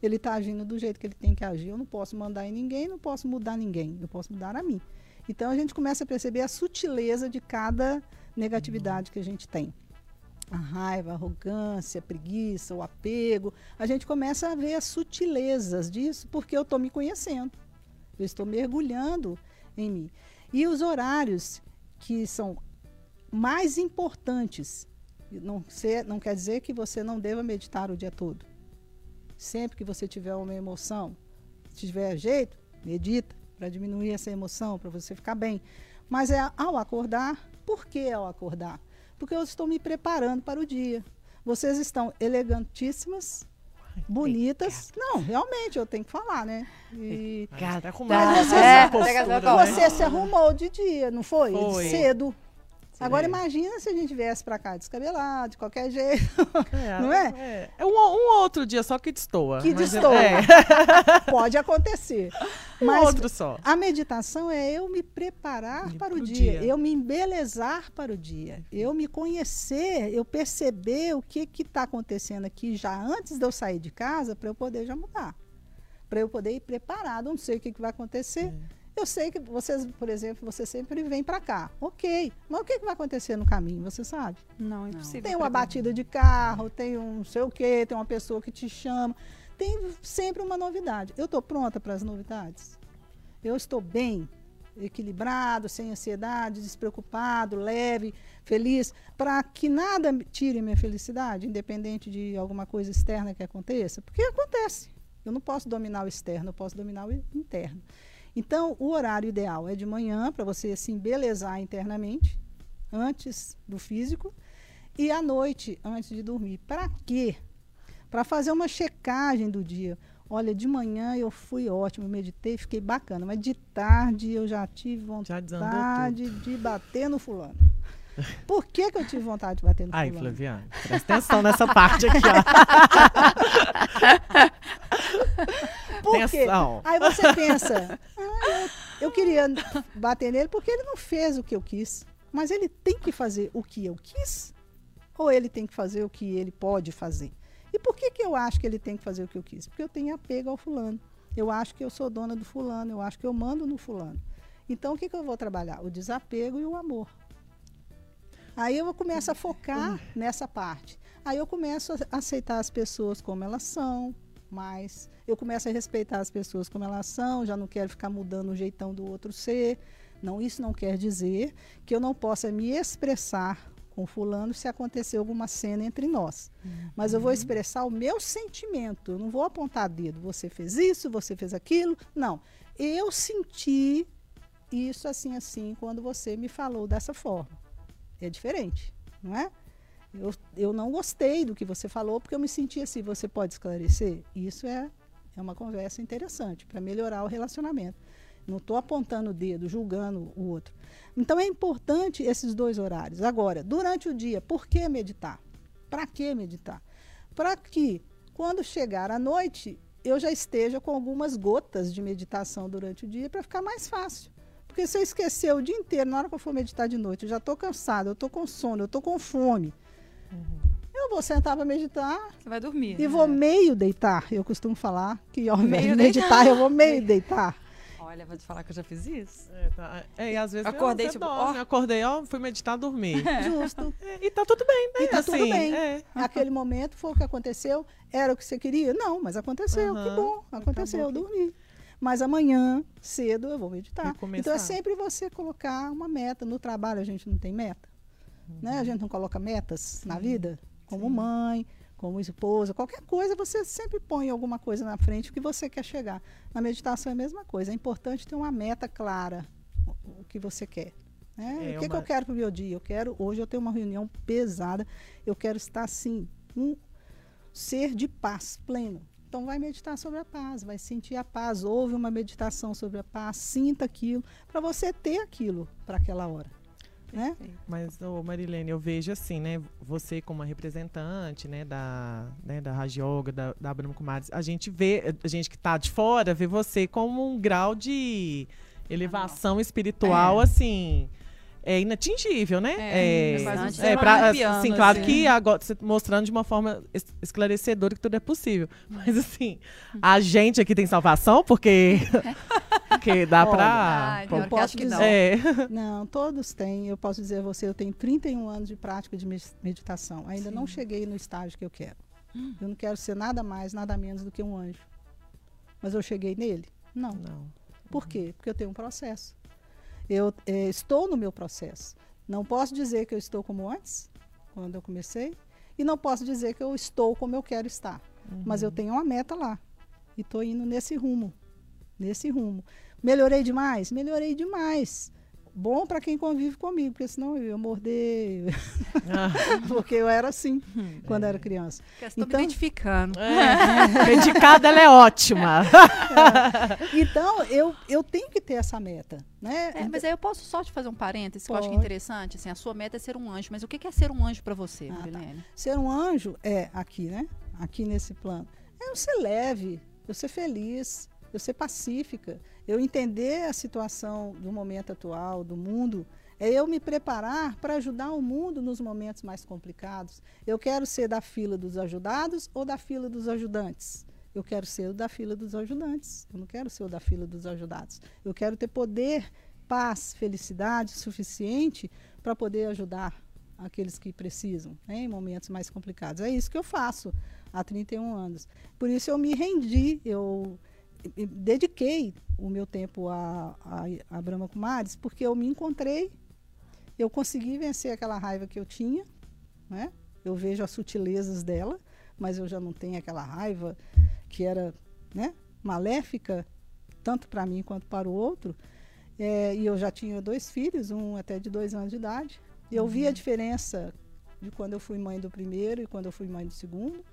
Ele está agindo do jeito que ele tem que agir. Eu não posso mandar em ninguém, não posso mudar ninguém. Eu posso mudar a mim. Então a gente começa a perceber a sutileza de cada negatividade que a gente tem. A raiva, a arrogância, a preguiça, o apego. A gente começa a ver as sutilezas disso porque eu estou me conhecendo. Eu estou mergulhando em mim. E os horários que são mais importantes, não, ser, não quer dizer que você não deva meditar o dia todo. Sempre que você tiver uma emoção, se tiver jeito, medita para diminuir essa emoção, para você ficar bem. Mas é ao acordar, por que ao acordar? Porque eu estou me preparando para o dia. Vocês estão elegantíssimas, bonitas. Não, realmente, eu tenho que falar, né? E Tá Mas arrumada você- é, essa né? você se arrumou de dia, não foi? Foi. Cedo. Agora É. imagina se a gente viesse para cá descabelado, de qualquer jeito. É, Não é? É, É um, um outro dia só que destoa. Que mas destoa. É, Pode acontecer. um Mas outro só. a meditação é eu me preparar para o dia, dia. eu me embelezar para o dia, eu me conhecer, eu perceber o que está acontecendo aqui já antes de eu sair de casa para eu poder já mudar. Para eu poder ir preparado, não sei o que, que vai acontecer. Eu sei que vocês, por exemplo, você sempre vem para cá. Ok. Mas o que, que vai acontecer no caminho, você sabe? Não, impossível. Tem uma batida de carro, tem um não sei o quê, tem uma pessoa que te chama. Tem sempre uma novidade. Eu estou pronta para as novidades? Eu estou bem, equilibrado, sem ansiedade, despreocupado, leve, feliz, para que nada me tire minha felicidade, independente de alguma coisa externa que aconteça? Porque acontece. Eu não posso dominar o externo, eu posso dominar o interno. Então, o horário ideal é de manhã, para você se embelezar internamente, antes do físico, e à noite, antes de dormir. Para quê? Para fazer uma checagem do dia. Olha, de manhã eu fui ótimo, meditei, fiquei bacana, mas de tarde eu já tive Já vontade de bater no fulano. Por que, que eu tive vontade de bater no Ai, fulano? Flaviane, presta atenção nessa parte aqui, ó. Por quê? Atenção. Aí você pensa, ah, eu, eu queria bater nele porque ele não fez o que eu quis. Mas ele tem que fazer o que eu quis? Ou ele tem que fazer o que ele pode fazer? E por que, que eu acho que ele tem que fazer o que eu quis? Porque eu tenho apego ao fulano. Eu acho que eu sou dona do fulano, eu acho que eu mando no fulano. Então o que, que eu vou trabalhar? O desapego e o amor. Aí eu começo a focar nessa parte. Aí eu começo a aceitar as pessoas como elas são, mas eu começo a respeitar as pessoas como elas são, já não quero ficar mudando o jeitão do outro ser. Não, isso não quer dizer que eu não possa me expressar com fulano se acontecer alguma cena entre nós. Mas eu vou expressar o meu sentimento. Eu não vou apontar dedo. Você fez isso, você fez aquilo. Não. Eu senti isso assim, assim, quando você me falou dessa forma. É diferente, não é? Eu, eu não gostei do que você falou porque eu me senti assim. Você pode esclarecer? Isso é, é uma conversa interessante para melhorar o relacionamento. Não estou apontando o dedo, julgando o outro. Então é importante esses dois horários. Agora, durante o dia, por que meditar? Para que meditar? Para que, quando chegar à noite, eu já esteja com algumas gotas de meditação durante o dia para ficar mais fácil. Porque se eu esquecer o dia inteiro, na hora que eu for meditar de noite, eu já estou cansada, eu estou com sono, eu estou com fome. Eu vou sentar para meditar Você vai dormir. e vou meio deitar. Eu costumo falar que ao invés Meio meditar, eu vou meio deitar. Olha, vou te falar que eu já fiz isso. É, tá. É, e às vezes Acordei, você tipo, dorme, ó. acordei, ó, fui meditar, dormir. Justo. É, e tá tudo bem, né? E tá tudo Assim, bem. é. Aquele momento foi o que aconteceu. Era o que você queria? Não, mas aconteceu. Que Aham. bom. Aconteceu, eu Acabou que- dormi. Mas amanhã, cedo, eu vou meditar. Então é sempre você colocar uma meta. No trabalho a gente não tem meta. Né? A gente não coloca metas na vida, como mãe, como esposa, qualquer coisa, você sempre põe alguma coisa na frente que você quer chegar. Na meditação é a mesma coisa. É importante ter uma meta clara, o, que você quer. Né? É o que, que uma- eu quero para o meu dia? Eu quero, hoje eu tenho uma reunião pesada, eu quero estar assim, um ser de paz pleno. Então vai meditar sobre a paz, vai sentir a paz, ouve uma meditação sobre a paz, sinta aquilo, para você ter aquilo para aquela hora. Né? Mas, ô Marilene, eu vejo assim, né? Você como representante, né, da, né, da Raj Yoga, da, da Brahma Kumaris, a gente vê, a gente que tá de fora, vê você como um grau de elevação espiritual, assim, é inatingível, né? É, é, é, pra- assim, claro assim. que agora você mostrando de uma forma es- esclarecedora que tudo é possível. Mas assim, a gente aqui tem salvação, porque, porque dá Olha, pra. Ai, eu hora que posso acho que não. é, Não, todos têm. Eu posso dizer a você, eu tenho 31 anos de prática de meditação. Ainda não cheguei no estágio que eu quero. Eu não quero ser nada mais, nada menos do que um anjo. Mas eu cheguei nele? Não. não. Por quê? Porque eu tenho um processo. Eu eh, estou no meu processo. Não posso dizer que eu estou como antes, quando eu comecei, e não posso dizer que eu estou como eu quero estar. Mas eu tenho uma meta lá. E estou indo nesse rumo. Nesse rumo. Melhorei demais? Melhorei demais. Bom para quem convive comigo, porque senão eu ia morder. Ah, porque eu era assim quando era criança. Estou Então- me identificando. é. Medicada, ela é ótima. Então, eu, eu tenho que ter essa meta. Né? É, mas aí eu posso só te fazer um parênteses que eu acho que é Pode. interessante. Assim, a sua meta é ser um anjo, mas o que é ser um anjo para você, Ah, tá. Ser um anjo é aqui, né? Aqui nesse plano. É eu ser leve, eu ser feliz, eu ser pacífica, eu entender a situação do momento atual, do mundo. É eu me preparar para ajudar o mundo nos momentos mais complicados. Eu quero ser da fila dos ajudados ou da fila dos ajudantes? Eu quero ser da fila dos ajudantes. Eu não quero ser da fila dos ajudados. Eu quero ter poder, paz, felicidade suficiente para poder ajudar aqueles que precisam, né, em momentos mais complicados. É isso que eu faço há 31 anos. Por isso eu me rendi, eu dediquei o meu tempo a, a, a Brahma Kumaris, porque eu me encontrei, eu consegui vencer aquela raiva que eu tinha, né? Eu vejo as sutilezas dela, mas eu já não tenho aquela raiva que era, né, maléfica, tanto para mim quanto para o outro. É, e eu já tinha dois filhos, um até de dois anos de idade. Eu vi a diferença de quando eu fui mãe do primeiro e quando eu fui mãe do segundo.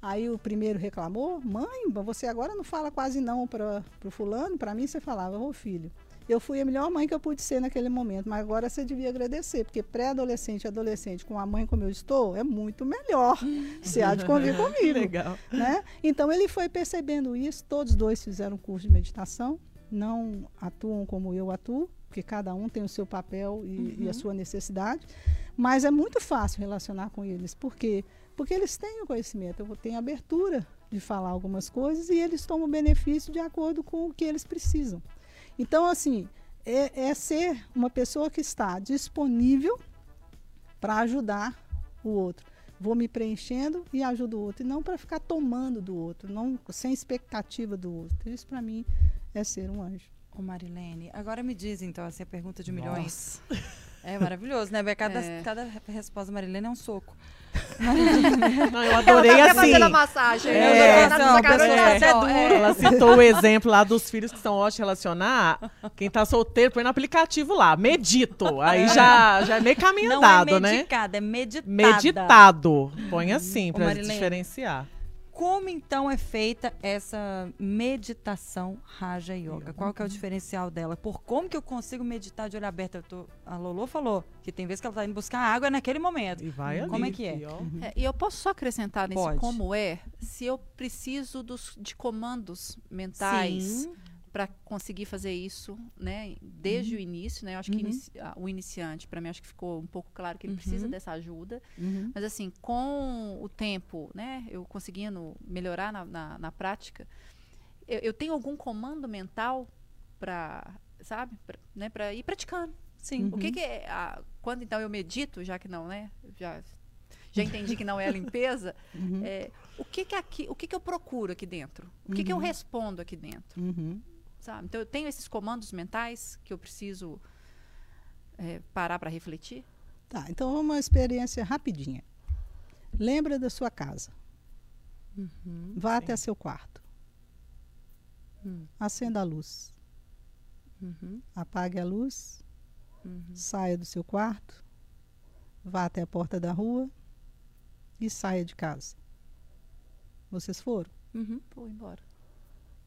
Aí o primeiro reclamou: Mãe, você agora não fala quase não para o fulano. Para mim você falava: Ô filho, eu fui a melhor mãe que eu pude ser naquele momento, mas agora você devia agradecer, porque pré-adolescente e adolescente com a mãe como eu estou é muito melhor. Você há de convir comigo Legal. né? Então ele foi percebendo isso, todos dois fizeram curso de meditação, não atuam como eu atuo, porque cada um tem o seu papel e, e a sua necessidade, mas é muito fácil relacionar com eles, por quê? Porque eles têm o conhecimento, eu tenho abertura de falar algumas coisas e eles tomam benefício de acordo com o que eles precisam. Então, assim, é, é ser uma pessoa que está disponível para ajudar o outro vou me preenchendo e ajudo o outro, e não para ficar tomando do outro, não sem expectativa do outro. Isso para mim é ser um anjo. Ô Marilene, agora me diz então, assim, a pergunta de milhões. É maravilhoso, né? Cada, É. cada resposta da Marilene é um soco. Não, eu adorei Ela tá assim. fazendo a massagem. É, não, dando sacanagem, pessoal, tá até só, duro. é. Ela citou o exemplo lá dos filhos que são ótimos de relacionar. Quem tá solteiro, põe no aplicativo lá, medito. Aí já, já é meio caminho Não andado, é né? medicada, é meditada. Meditado. Põe assim, pra Marilene. diferenciar. Como então é feita essa meditação Raja Yoga? Qual que é o diferencial dela? Por como que eu consigo meditar de olho aberto? Eu tô- a Lolo falou que tem vezes que ela tá indo buscar água naquele momento. E vai ali. Como é que é? ó. É, e eu posso só acrescentar nesse Pode. como é, se eu preciso dos, de comandos mentais Sim. Para conseguir fazer isso, né, desde Uhum. o início, né? Eu acho que inici- ah, o iniciante, para mim, acho que ficou um pouco claro que ele precisa Uhum. dessa ajuda. Mas assim, com o tempo, né, eu conseguindo melhorar na, na, na prática, eu, eu tenho algum comando mental para, sabe, pra, né, para ir praticando. Sim. O que, que é a- quando então eu medito, já que não, né? Já já entendi que não é a limpeza. Uhum. é, o que que aqui, o que que eu procuro aqui dentro? O que que eu respondo aqui dentro? Uhum. Sabe? Então eu tenho esses comandos mentais que eu preciso é, parar para refletir. Tá, então uma experiência rapidinha. Lembra da sua casa. Uhum. Vá sim. até seu quarto. Hum. Acenda a luz. Uhum. Apague a luz. Uhum. Saia do seu quarto. Vá até a porta da rua. E saia de casa. Vocês foram? Uhum. Vou embora.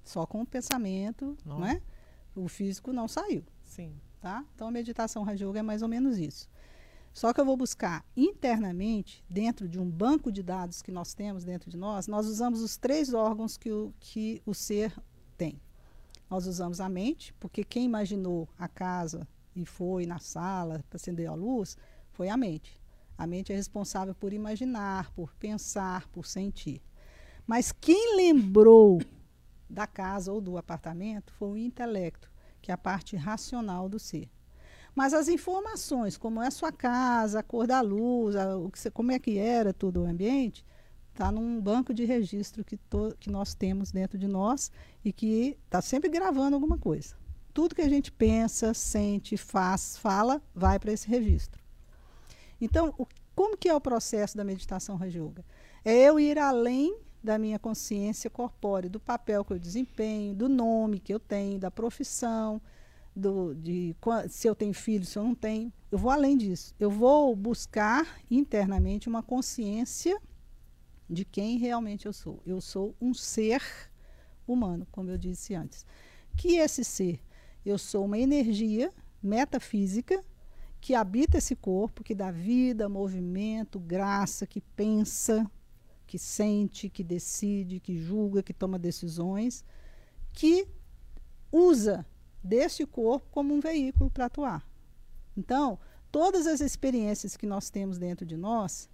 Só com o pensamento, Não. não é? O físico não saiu. Sim. tá? Então a meditação Raja Yoga é mais ou menos isso. Só que eu vou buscar internamente, dentro de um banco de dados que nós temos dentro de nós, nós usamos os três órgãos que o, que o ser tem. Nós usamos a mente, porque quem imaginou a casa e foi na sala para acender a luz foi a mente. A mente é responsável por imaginar, por pensar, por sentir. Mas quem lembrou da casa ou do apartamento foi o intelecto, que é a parte racional do ser. Mas as informações, como é a sua casa, a cor da luz, a- o que você- como é que era todo o ambiente, está num banco de registro que, to- que nós temos dentro de nós e que está sempre gravando alguma coisa. Tudo que a gente pensa, sente, faz, fala, vai para esse registro. Então, o- como que é o processo da meditação Raja Yoga? É eu ir além da minha consciência corpórea, do papel que eu desempenho, do nome que eu tenho, da profissão, do, de se eu tenho filho, se eu não tenho. Eu vou além disso. Eu vou buscar internamente uma consciência de quem realmente eu sou. Eu sou um ser humano, como eu disse antes. Que esse ser, eu sou uma energia metafísica que habita esse corpo, que dá vida, movimento, graça, que pensa, que sente, que decide, que julga, que toma decisões, que usa deste corpo como um veículo para atuar. Então, todas as experiências que nós temos dentro de nós,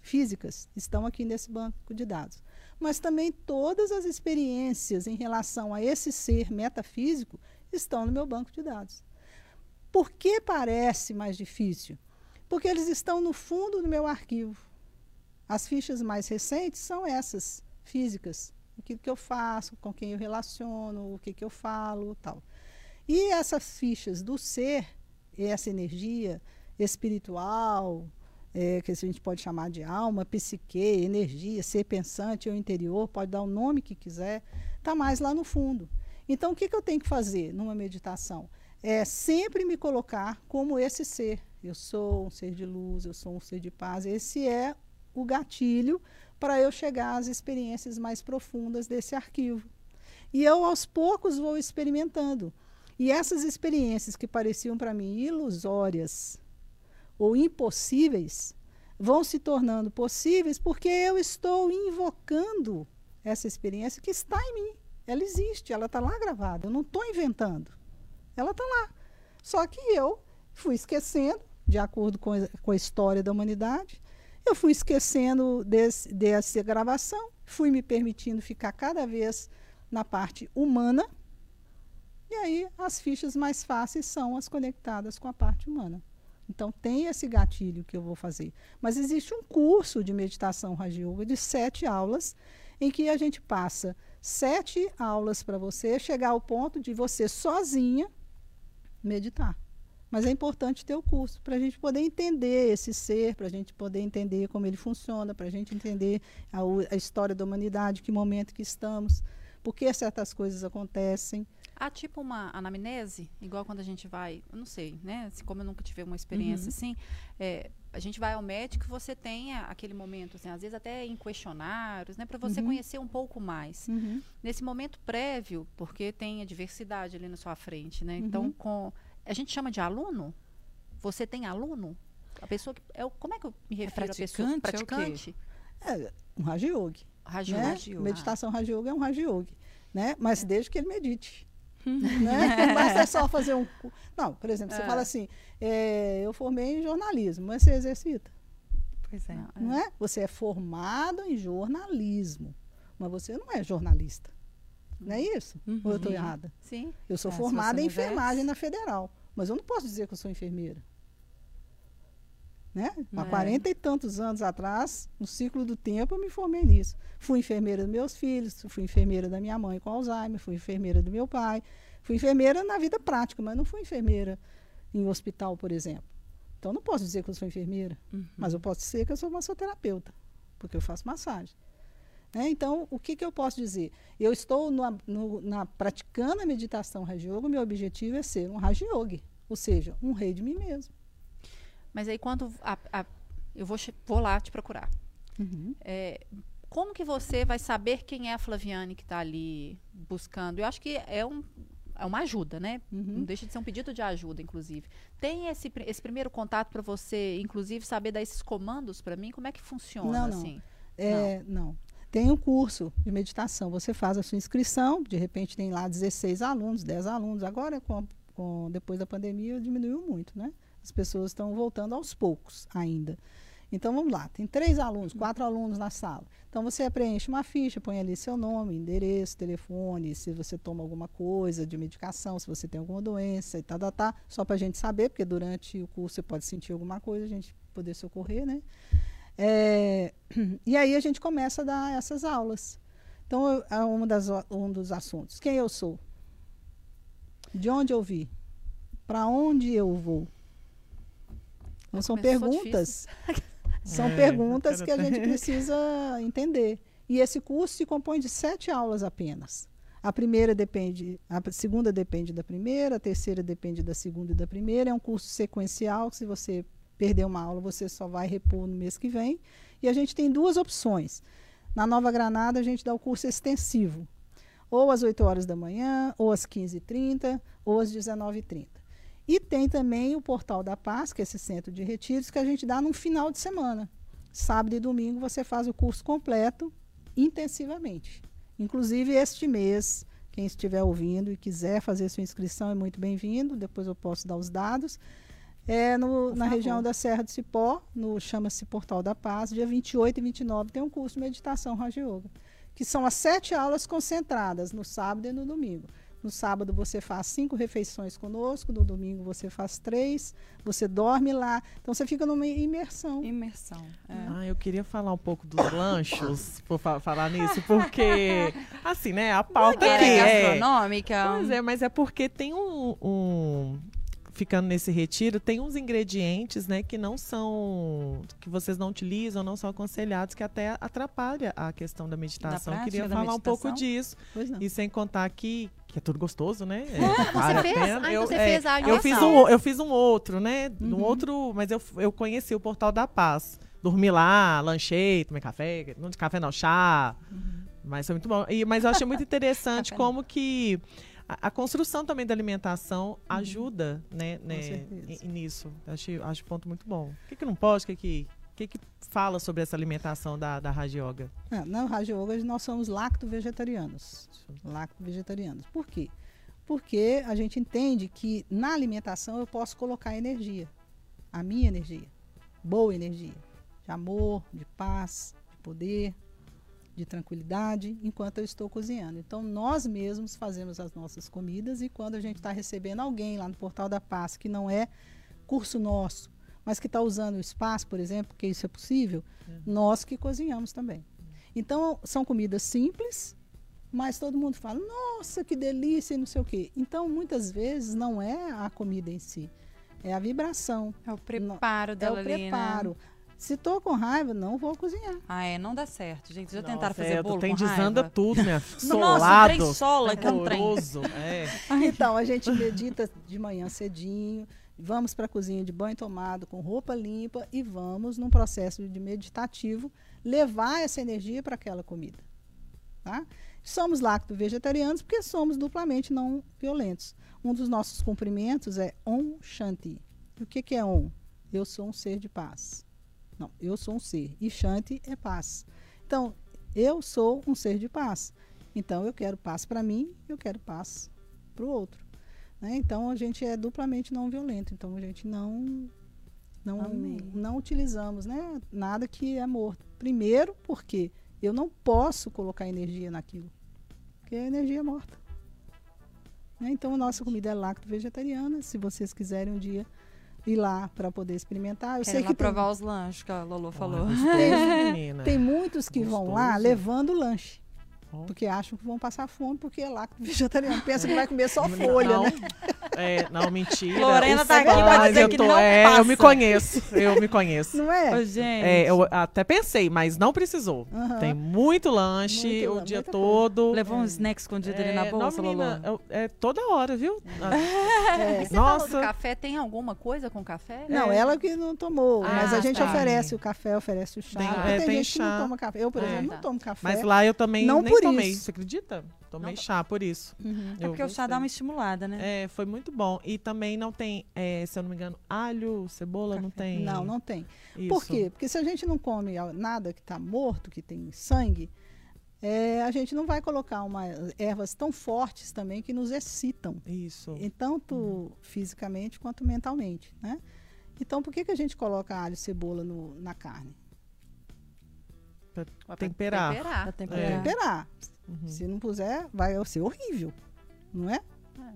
físicas, estão aqui nesse banco de dados. Mas também todas as experiências em relação a esse ser metafísico estão no meu banco de dados. Por que parece mais difícil? Porque eles estão no fundo do meu arquivo. As fichas mais recentes são essas, físicas. O que, que eu faço, com quem eu relaciono, o que, que eu falo, tal. E essas fichas do ser, essa energia espiritual, é, que a gente pode chamar de alma, psique, energia, ser pensante ou interior, pode dar o nome que quiser, está mais lá no fundo. Então, o que, que eu tenho que fazer numa meditação? É sempre me colocar como esse ser. Eu sou um ser de luz, eu sou um ser de paz. Esse é o gatilho para eu chegar às experiências mais profundas desse arquivo. E eu, aos poucos, vou experimentando. E essas experiências que pareciam para mim ilusórias ou impossíveis vão se tornando possíveis porque eu estou invocando essa experiência que está em mim. Ela existe, ela está lá gravada. Eu não estou inventando. Ela está lá. Só que eu fui esquecendo, de acordo com a, com a história da humanidade, eu fui esquecendo desse, dessa gravação, fui me permitindo ficar cada vez na parte humana. E aí as fichas mais fáceis são as conectadas com a parte humana. Então tem esse gatilho que eu vou fazer. Mas existe um curso de meditação Raja Yoga de sete aulas, em que a gente passa sete aulas para você chegar ao ponto de você sozinha meditar. Mas é importante ter o curso para a gente poder entender esse ser, para a gente poder entender como ele funciona, para a gente entender a, a história da humanidade, que momento que estamos, por que certas coisas acontecem. Há tipo uma anamnese, igual quando a gente vai, eu não sei, né? se- Como eu nunca tive uma experiência assim, é, a gente vai ao médico e você tem a- aquele momento, assim, às vezes até em questionários, né? Para você Uhum. conhecer um pouco mais. Nesse momento prévio, porque tem a diversidade ali na sua frente, né? Então, Uhum. com. A gente chama de aluno? Você tem aluno? A pessoa que. É, como é que eu me refiro pessoa? praticante? É o quê? Praticante? É um Raja Yogi. Né? Yoga. Meditação Raja Yoga é um Raja Yogi, né? Mas É. desde que ele medite. né? Não basta só fazer um. Não, por exemplo, você É. fala assim: é, eu formei em jornalismo, mas você exercita. Pois é. É. Não é? Você é formado em jornalismo, mas você não é jornalista. Não é isso? Ou eu estou Uhum. errada? Sim. Eu sou É, formada em enfermagem na federal, mas eu não posso dizer que eu sou enfermeira. Né? Há É. quarenta e tantos anos atrás, no ciclo do tempo, eu me formei nisso. Fui enfermeira dos meus filhos, fui enfermeira da minha mãe com Alzheimer, fui enfermeira do meu pai, fui enfermeira na vida prática, mas não fui enfermeira em hospital, por exemplo. Então, não posso dizer que eu sou enfermeira, Uhum. mas eu posso dizer que eu sou massoterapeuta. porque eu faço massagem. Né? Então, o que, que eu posso dizer? Eu estou no, no, na, praticando a meditação Raja Yoga, meu objetivo é ser um Raja Yogi, ou seja, um rei de mim mesmo. Mas aí quando a, a, eu vou, vou lá te procurar. Uhum. É, como que você vai saber quem é a Flaviane que está ali buscando? Eu acho que é, um, é uma ajuda, né? Uhum. Não deixa de ser um pedido de ajuda, inclusive. Tem esse, esse primeiro contato para você, inclusive, saber dar esses comandos para mim? Como é que funciona, Não, não. assim? É, não. Tem um curso de meditação. Você faz a sua inscrição, de repente tem lá 16 alunos, 10 alunos. Agora, com, com, depois da pandemia, diminuiu muito, né? As pessoas estão voltando aos poucos ainda. Então vamos lá, tem três alunos, quatro alunos na sala. Então você preenche uma ficha, põe ali seu nome, endereço, telefone, se você toma alguma coisa de medicação, se você tem alguma doença e tal, tá, tá, só para a gente saber, porque durante o curso você pode sentir alguma coisa, a gente poder socorrer, né? É, e aí a gente começa a dar essas aulas. Então, é um, das, um dos assuntos. Quem eu sou? De onde eu vi? Para onde eu vou? Então, são perguntas. São É, perguntas que a gente precisa entender. E esse curso se compõe de sete aulas apenas. A primeira depende, a segunda depende da primeira, a terceira depende da segunda e da primeira. É um curso sequencial, que se você perder uma aula, você só vai repor no mês que vem. E a gente tem duas opções. Na Nova Granada, a gente dá o curso extensivo, ou às 8 horas da manhã, ou às 15h30, ou às 19h30. E tem também o Portal da Paz, que é esse centro de retiros, que a gente dá num final de semana. Sábado e domingo você faz o curso completo, intensivamente. Inclusive, este mês, quem estiver ouvindo e quiser fazer sua inscrição é muito bem-vindo. Depois eu posso dar os dados. É no, na região da Serra do Cipó, no chama-se Portal da Paz, dia 28 e 29 tem um curso de meditação Raja Yoga, que são as sete aulas concentradas no sábado e no domingo. No sábado você faz cinco refeições conosco, no domingo você faz três, você dorme lá. Então você fica numa imersão. Imersão. é. Ah, eu queria falar um pouco dos lanchos, por fa- falar nisso, porque, assim, né, a pauta aqui é... gastronômica. Pois é, mas é porque tem um, um- Ficando nesse retiro, tem uns ingredientes, né, que não são. que vocês não utilizam, não são aconselhados, que até atrapalha a questão da meditação. prática Queria da falar um pouco meditação? disso. Pois não. E sem contar que, que é tudo gostoso, né? É, Você vale a fez? pena. Ah, então eu, você é, fez a eu fiz, um, eu fiz um outro, né? Um Uhum. outro, mas eu, eu conheci o Portal da Paz. Dormi lá, lanchei, tomei café, não de café não, chá. Mas foi muito bom. E, mas eu achei muito interessante como que a, a construção também da alimentação ajuda, né, né e- nisso. Achei, acho um ponto muito bom. O que, que não pode? O que, que, que, que fala sobre essa alimentação da, da? Ah, Não, Raja Yoga nós somos lacto-vegetarianos. Lacto-vegetarianos. Por quê? Porque a gente entende que na alimentação eu posso colocar energia. A minha energia. Boa energia. De amor, de paz, de poder, de tranquilidade, enquanto eu estou cozinhando. Então, nós mesmos fazemos as nossas comidas e quando a gente está recebendo alguém lá no Portal da Paz que não é curso nosso, mas que está usando o espaço, por exemplo, porque isso é possível, nós que cozinhamos também. Então, são comidas simples, mas todo mundo fala, nossa, que delícia e não sei o quê. Então, muitas vezes, não é a comida em si, é a vibração, É o preparo é dela o ali, né? Se estou com raiva, não vou cozinhar. Ah, é, não dá certo, gente. Já Nossa, tentaram fazer é, bolo Tem com desanda raiva? tudo, minha Nossa, Solado, o trem sola que é um trem. É. Então, a gente medita de manhã cedinho, vamos para a cozinha de banho tomado, com roupa limpa e vamos, num processo de meditativo, levar essa energia para aquela comida. Tá? Somos lacto-vegetarianos porque somos duplamente não violentos. Um dos nossos cumprimentos é Om Shanti. E o que, que é Om? Eu sou um ser de paz. Não, eu sou um ser. E Shanti é paz. Então, eu sou um ser de paz. Então, eu quero paz para mim, eu quero paz para o outro. né? Então, a gente é duplamente não violento. Então, a gente não não, Amém. não utilizamos né, nada que é morto. Primeiro, porque eu não posso colocar energia naquilo, porque a energia é morta. Né? Então, a nossa comida é lacto-vegetariana. Se vocês quiserem um dia ir lá para poder experimentar, eu Quero sei que tem, provar os lanches que a Lolo falou. Gostoso, menina. tem muitos que vão lá Gostoso. levando lanche. Ó. Porque acham que vão passar fome porque é lacto vegetariano. Pensa que vai comer só folha, Não. né? É, não, mentira. Lorena O tá aqui pra Mas dizer eu que não é, passa. Eu me conheço, eu me conheço. Não é? Ô, gente. É, eu até pensei, mas não precisou. Tem muito lanche Muito o dia todo. Levou um snack escondido ali na É, bolsa, não, menina, eu- é toda hora, viu? É. E você falou Nossa. do café, tem alguma coisa com café? Não, ela que não tomou, Ah, mas a gente tá. oferece o café, oferece o chá. Tem- é, tem, tem gente que chá. não toma café. Eu, por É. exemplo, Tá. não tomo café. Mas lá eu também Não nem por tomei. isso. Você acredita? Tomei Não- chá por isso. Uhum. É porque o chá gostei. dá uma estimulada, né? É, foi muito bom. E também não tem, é, se eu não me engano, alho, cebola, não tem. Não, não tem. Isso. Por quê? Porque se a gente não come nada que está morto, que tem sangue, é, a gente não vai colocar uma, ervas tão fortes também que nos excitam, Isso. e tanto fisicamente quanto mentalmente, né? Então, por que, que a gente coloca alho e cebola no- na carne? Pra temperar. temperar. Pra É. temperar. Temperar. Uhum. Se não puser, vai ser horrível, não é?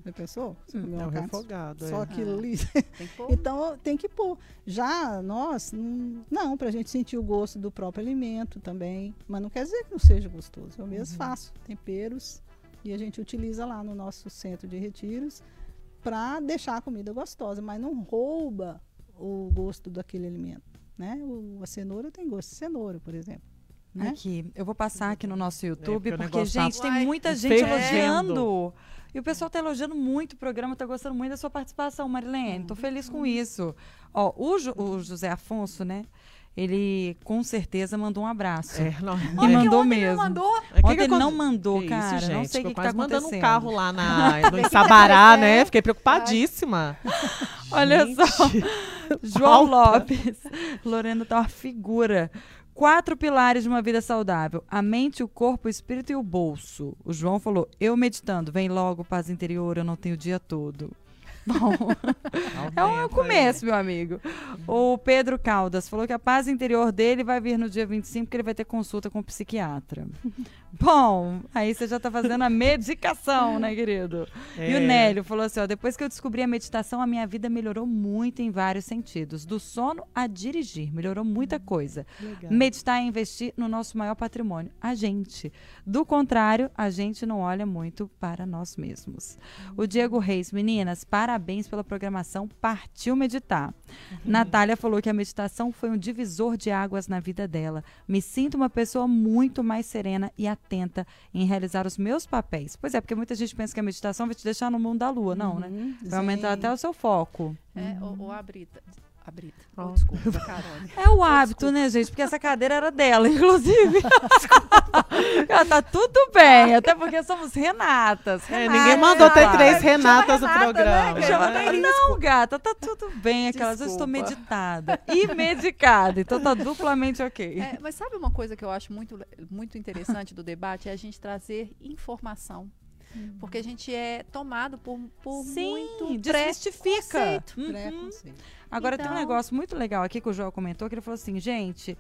Já pensou? Hum, É o carne refogado. Só é. aquilo ali. Tem que pôr. Então tem que pôr. Já nós, hum, não, para a gente sentir o gosto do próprio alimento também. Mas não quer dizer que não seja gostoso. Eu mesmo Uhum. faço temperos e a gente utiliza lá no nosso centro de retiros para deixar a comida gostosa, mas não rouba o gosto daquele alimento. Né? O, a cenoura tem gosto de cenoura, por exemplo. Né? Aqui, eu vou passar aqui no nosso YouTube, porque o porque, negócio tá gente, tem Uai, muita gente elogiando. E o pessoal tá elogiando muito o programa, tá gostando muito da sua participação, Marilene. Tô feliz com isso. Ó, o, Ju- o José Afonso, né? Ele com certeza mandou um abraço. É, não, E é. Ontem mandou ele mesmo. Não mandou? É, que Ontem que ele não mandou, Que cara. Isso, gente, não sei o que, que tá mandando um carro lá na, no Sabará, né? Fiquei preocupadíssima. Olha só. João. Lopes. Lorena tá uma figura. Quatro pilares de uma vida saudável: a mente, o corpo, o espírito e o bolso. O João falou: eu meditando, vem logo, paz interior, eu não tenho o dia todo. Bom, é um começo, meu amigo. O Pedro Caldas falou que a paz interior dele vai vir no dia 25, porque ele vai ter consulta com o psiquiatra. Bom, aí você já tá fazendo a medicação, né, querido? E o É. Nélio falou assim: ó, depois que eu descobri a meditação, a minha vida melhorou muito em vários sentidos. Do sono a dirigir, melhorou muita coisa. Legal. Meditar é investir no nosso maior patrimônio, a gente. Do contrário, a gente não olha muito para nós mesmos. O Diego Reis, meninas, parabéns pela programação. Partiu meditar. Natália falou que a meditação foi um divisor de águas na vida dela. Me sinto uma pessoa muito mais serena e atenta em realizar os meus papéis. Pois é, porque muita gente pensa que a meditação vai te deixar no mundo da lua. Não, né? Uhum, Vai aumentar até o seu foco. É, ou, ou a Brita. A Brita. Oh, desculpa, Carone. É o hábito, né, gente? Porque essa cadeira era dela, inclusive. Desculpa. Ela tá tudo bem, até porque somos Renatas. É, Renata. ninguém mandou ter três Renatas no Renata, né, programa. que Chama né? não, gata, tá tudo bem. Aquelas, eu estou Desculpa. meditada e medicada, então tá duplamente ok. É, mas sabe uma coisa que eu acho muito, muito interessante do debate? É a gente trazer informação. Porque a gente é tomado por, por muito desmistifica. preconceito. Uhum. Preconceito. Agora tem um Então- negócio muito legal aqui que o João comentou, que ele falou assim, gente,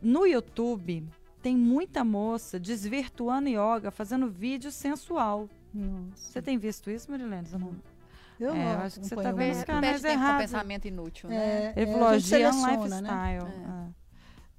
no YouTube tem muita moça desvirtuando yoga, fazendo vídeo sensual. Nossa. Você tem visto isso, Marilene? Não- Eu É, não eu acho que você tá acompanho vendo os canais errados. pensamento inútil, né? É, Ele é, falou, gente Gian seleciona, né? Lifestyle. É.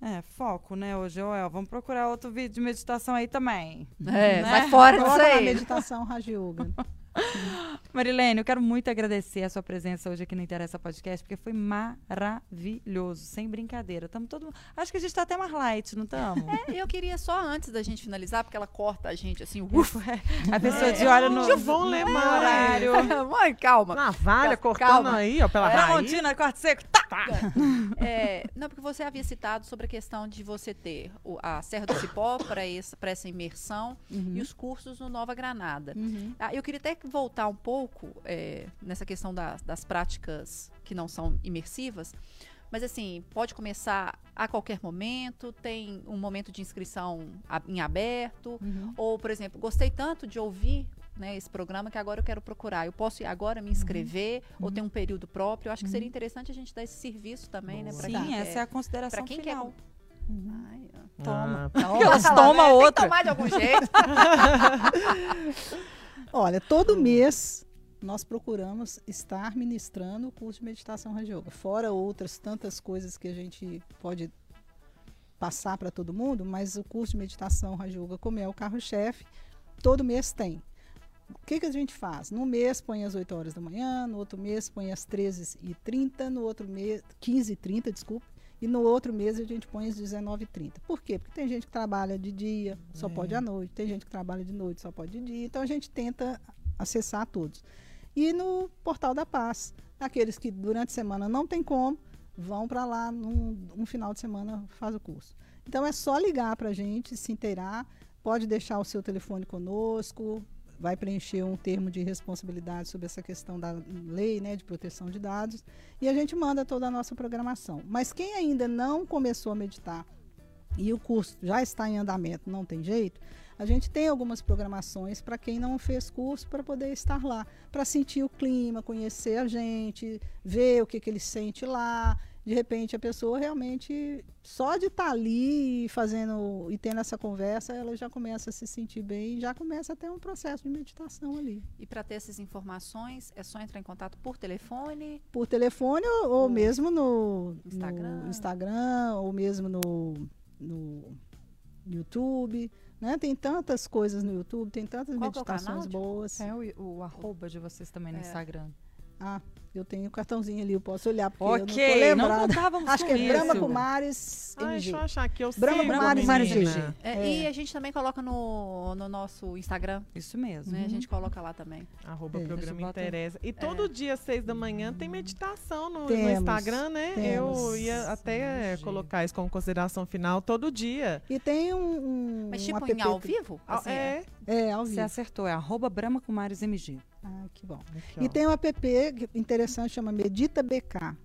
É, foco, né, ô Joel? Vamos procurar outro vídeo de meditação aí também. É, Né? sai fora disso aí. meditação Raja Yoga. Marilene, eu quero muito agradecer a sua presença hoje aqui no Interessa Podcast, porque foi maravilhoso, sem brincadeira. Tamo todo Acho que a gente tá até mais light, não estamos? É, eu queria só antes da gente finalizar, porque ela corta a gente assim, ufa. A pessoa de olho no, no Lemar, horário. Mãe, calma. Navalha cortando Calma. aí, ó, pela raiz. Tramontina, corte seco. Tá. É, não, porque você havia citado sobre a questão de você ter o- a Serra do Cipó para essa imersão e os cursos no Nova Granada. Uhum. Ah, eu queria até que voltar um pouco é, nessa questão das, das práticas que não são imersivas. Mas assim, pode começar a qualquer momento, tem um momento de inscrição a- em aberto, Uhum. ou, por exemplo, gostei tanto de ouvir né, esse programa que agora eu quero procurar. Eu posso ir agora me inscrever, ou tem um período próprio. Eu acho que seria interessante a gente dar esse serviço também, né? pra Sim, quem essa é a consideração pra quem quer- final. Ai. Toma. Ah, Toma, Elas tomam né? Tem que outra. tomar de algum jeito. Olha, todo mês nós procuramos estar ministrando o curso de meditação Raja Yoga. Fora outras tantas coisas que a gente pode passar para todo mundo, mas o curso de meditação Raja Yoga, como é o carro-chefe, todo mês tem. O que, que a gente faz? No mês põe às 8 horas da manhã, no outro mês põe às 13h30, no outro mês, 15h30, desculpa, e no outro mês a gente põe às 19h30. Por quê? Porque tem gente que trabalha de dia, só É. pode à noite, tem gente que trabalha de noite, só pode de dia, então a gente tenta acessar todos. E no Portal da Paz, aqueles que durante a semana não tem como, vão para lá num um final de semana faz o curso. Então é só ligar para a gente, se inteirar, pode deixar o seu telefone conosco, vai preencher um termo de responsabilidade sobre essa questão da lei né, de proteção de dados e a gente manda toda a nossa programação. Mas quem ainda não começou a meditar e o curso já está em andamento, não tem jeito, a gente tem algumas programações para quem não fez curso para poder estar lá, para sentir o clima, conhecer a gente, ver o que, que ele sente lá. De repente a pessoa realmente, só de estar ali e fazendo e tendo essa conversa, ela já começa a se sentir bem e já começa a ter um processo de meditação ali. E para ter essas informações, é só entrar em contato por telefone? Por telefone ou, ou mesmo no Instagram. no Instagram, ou mesmo no, no YouTube. Né? Tem tantas coisas no YouTube, tem tantas Qual é o meditações canal de- boas. É o, o arroba de vocês também no É. Instagram. Ah, eu tenho o cartãozinho ali, eu posso olhar porque eu não tô Ok, não lembrada. contávamos Acho com que é Brahma Ai, MG. deixa eu achar aqui. Eu Brahma Kumaris menina. MG. É, É. E a gente também coloca no, no nosso Instagram, Isso mesmo. né? A gente coloca lá também. Arroba É. programa eu interessa. E todo dia, seis da manhã, tem meditação no, no Temos, Instagram, né? Eu temos. ia até Entendi. colocar isso como consideração final todo dia. E tem um, um Mas um tipo app em ao vivo? Ah, Assim, é. É, ao Você vivo. acertou, é arroba Brahma Kumaris MG. Ah, que bom. Aqui, E tem um app interessante, chama Medita BK.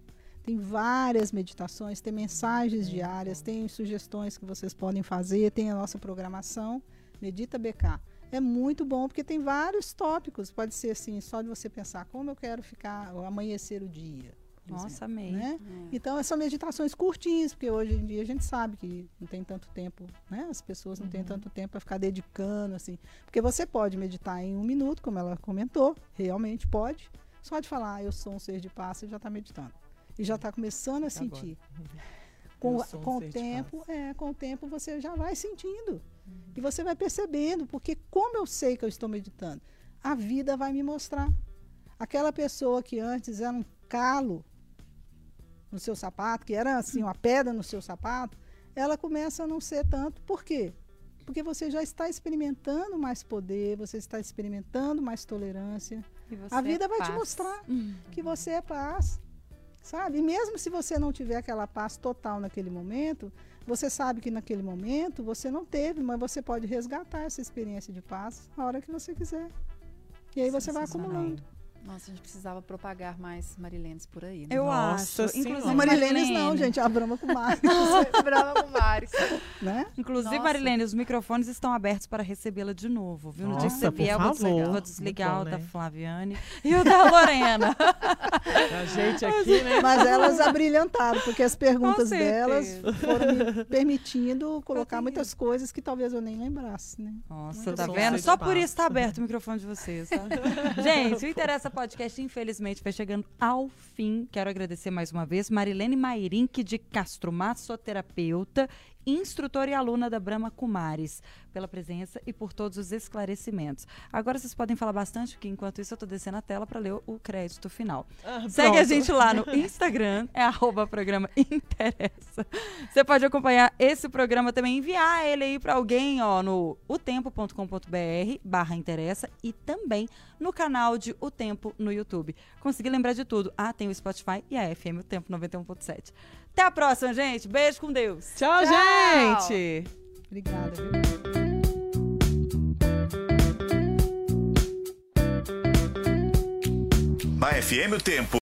Tem várias meditações, tem mensagens diárias, tem sugestões que vocês podem fazer, tem a nossa programação, Medita BK. É muito bom porque tem vários tópicos. Pode ser assim, só de você pensar como eu quero ficar, ou amanhecer o dia. Nossa, exemplo, amei. né? É. Então, são meditações curtinhas, porque hoje em dia a gente sabe que não tem tanto tempo, né? As pessoas não têm tanto tempo para ficar dedicando, assim. Porque você pode meditar em um minuto, como ela comentou, realmente pode. Só de falar, ah, eu sou um ser de paz, você já está meditando. E já está começando a sentir. Com, um com o tempo, é, com o tempo você já vai sentindo. E você vai percebendo, porque como eu sei que eu estou meditando, a vida vai me mostrar. Aquela pessoa que antes era um calo no seu sapato, que era assim uma pedra no seu sapato, ela começa a não ser tanto. Por quê? Porque você já está experimentando mais poder, você está experimentando mais tolerância. A é vida vai te mostrar Hum. que você é paz. Sabe? E mesmo se você não tiver aquela paz total naquele momento, você sabe que naquele momento você não teve, mas você pode resgatar essa experiência de paz a hora que você quiser. E aí você vai acumulando. Nossa, a gente precisava propagar mais Marilenes por aí, né? Eu Nossa acho. Inclusive, Não, Marilenes não, gente, a Brahma com Mar, Brava com Maris. né? Inclusive, Nossa. Marilene, os microfones estão abertos para recebê-la de novo, viu? No dia que Nossa, você vier, eu vou desligar, o da né? Flaviane e o da Lorena. A gente aqui, né? Mas elas abrilhantaram, porque as perguntas delas foram me permitindo colocar muitas coisas que talvez eu nem lembrasse, né? Nossa, Muito tá bom, vendo? Só por isso tá aberto o microfone de vocês, tá? Gente, o Interessa Podcast, infelizmente, vai chegando ao fim. Quero agradecer mais uma vez Marilene Mairink de Castro, massoterapeuta, instrutora e aluna da Brahma Kumaris, pela presença e por todos os esclarecimentos. Agora vocês podem falar bastante, porque enquanto isso eu tô descendo a tela para ler o crédito final. Ah, Segue a gente lá no Instagram, é arroba programa Interessa. Você pode acompanhar esse programa também, enviar ele aí pra alguém, ó, no otempo.com.br barra Interessa e também no canal de O Tempo no YouTube. Consegui lembrar de tudo. Ah, tem o Spotify e a FM, o Tempo 91.7. Até a próxima, gente. Beijo com Deus. Tchau, Tchau. gente! Obrigada, viu? Na FM o Tempo.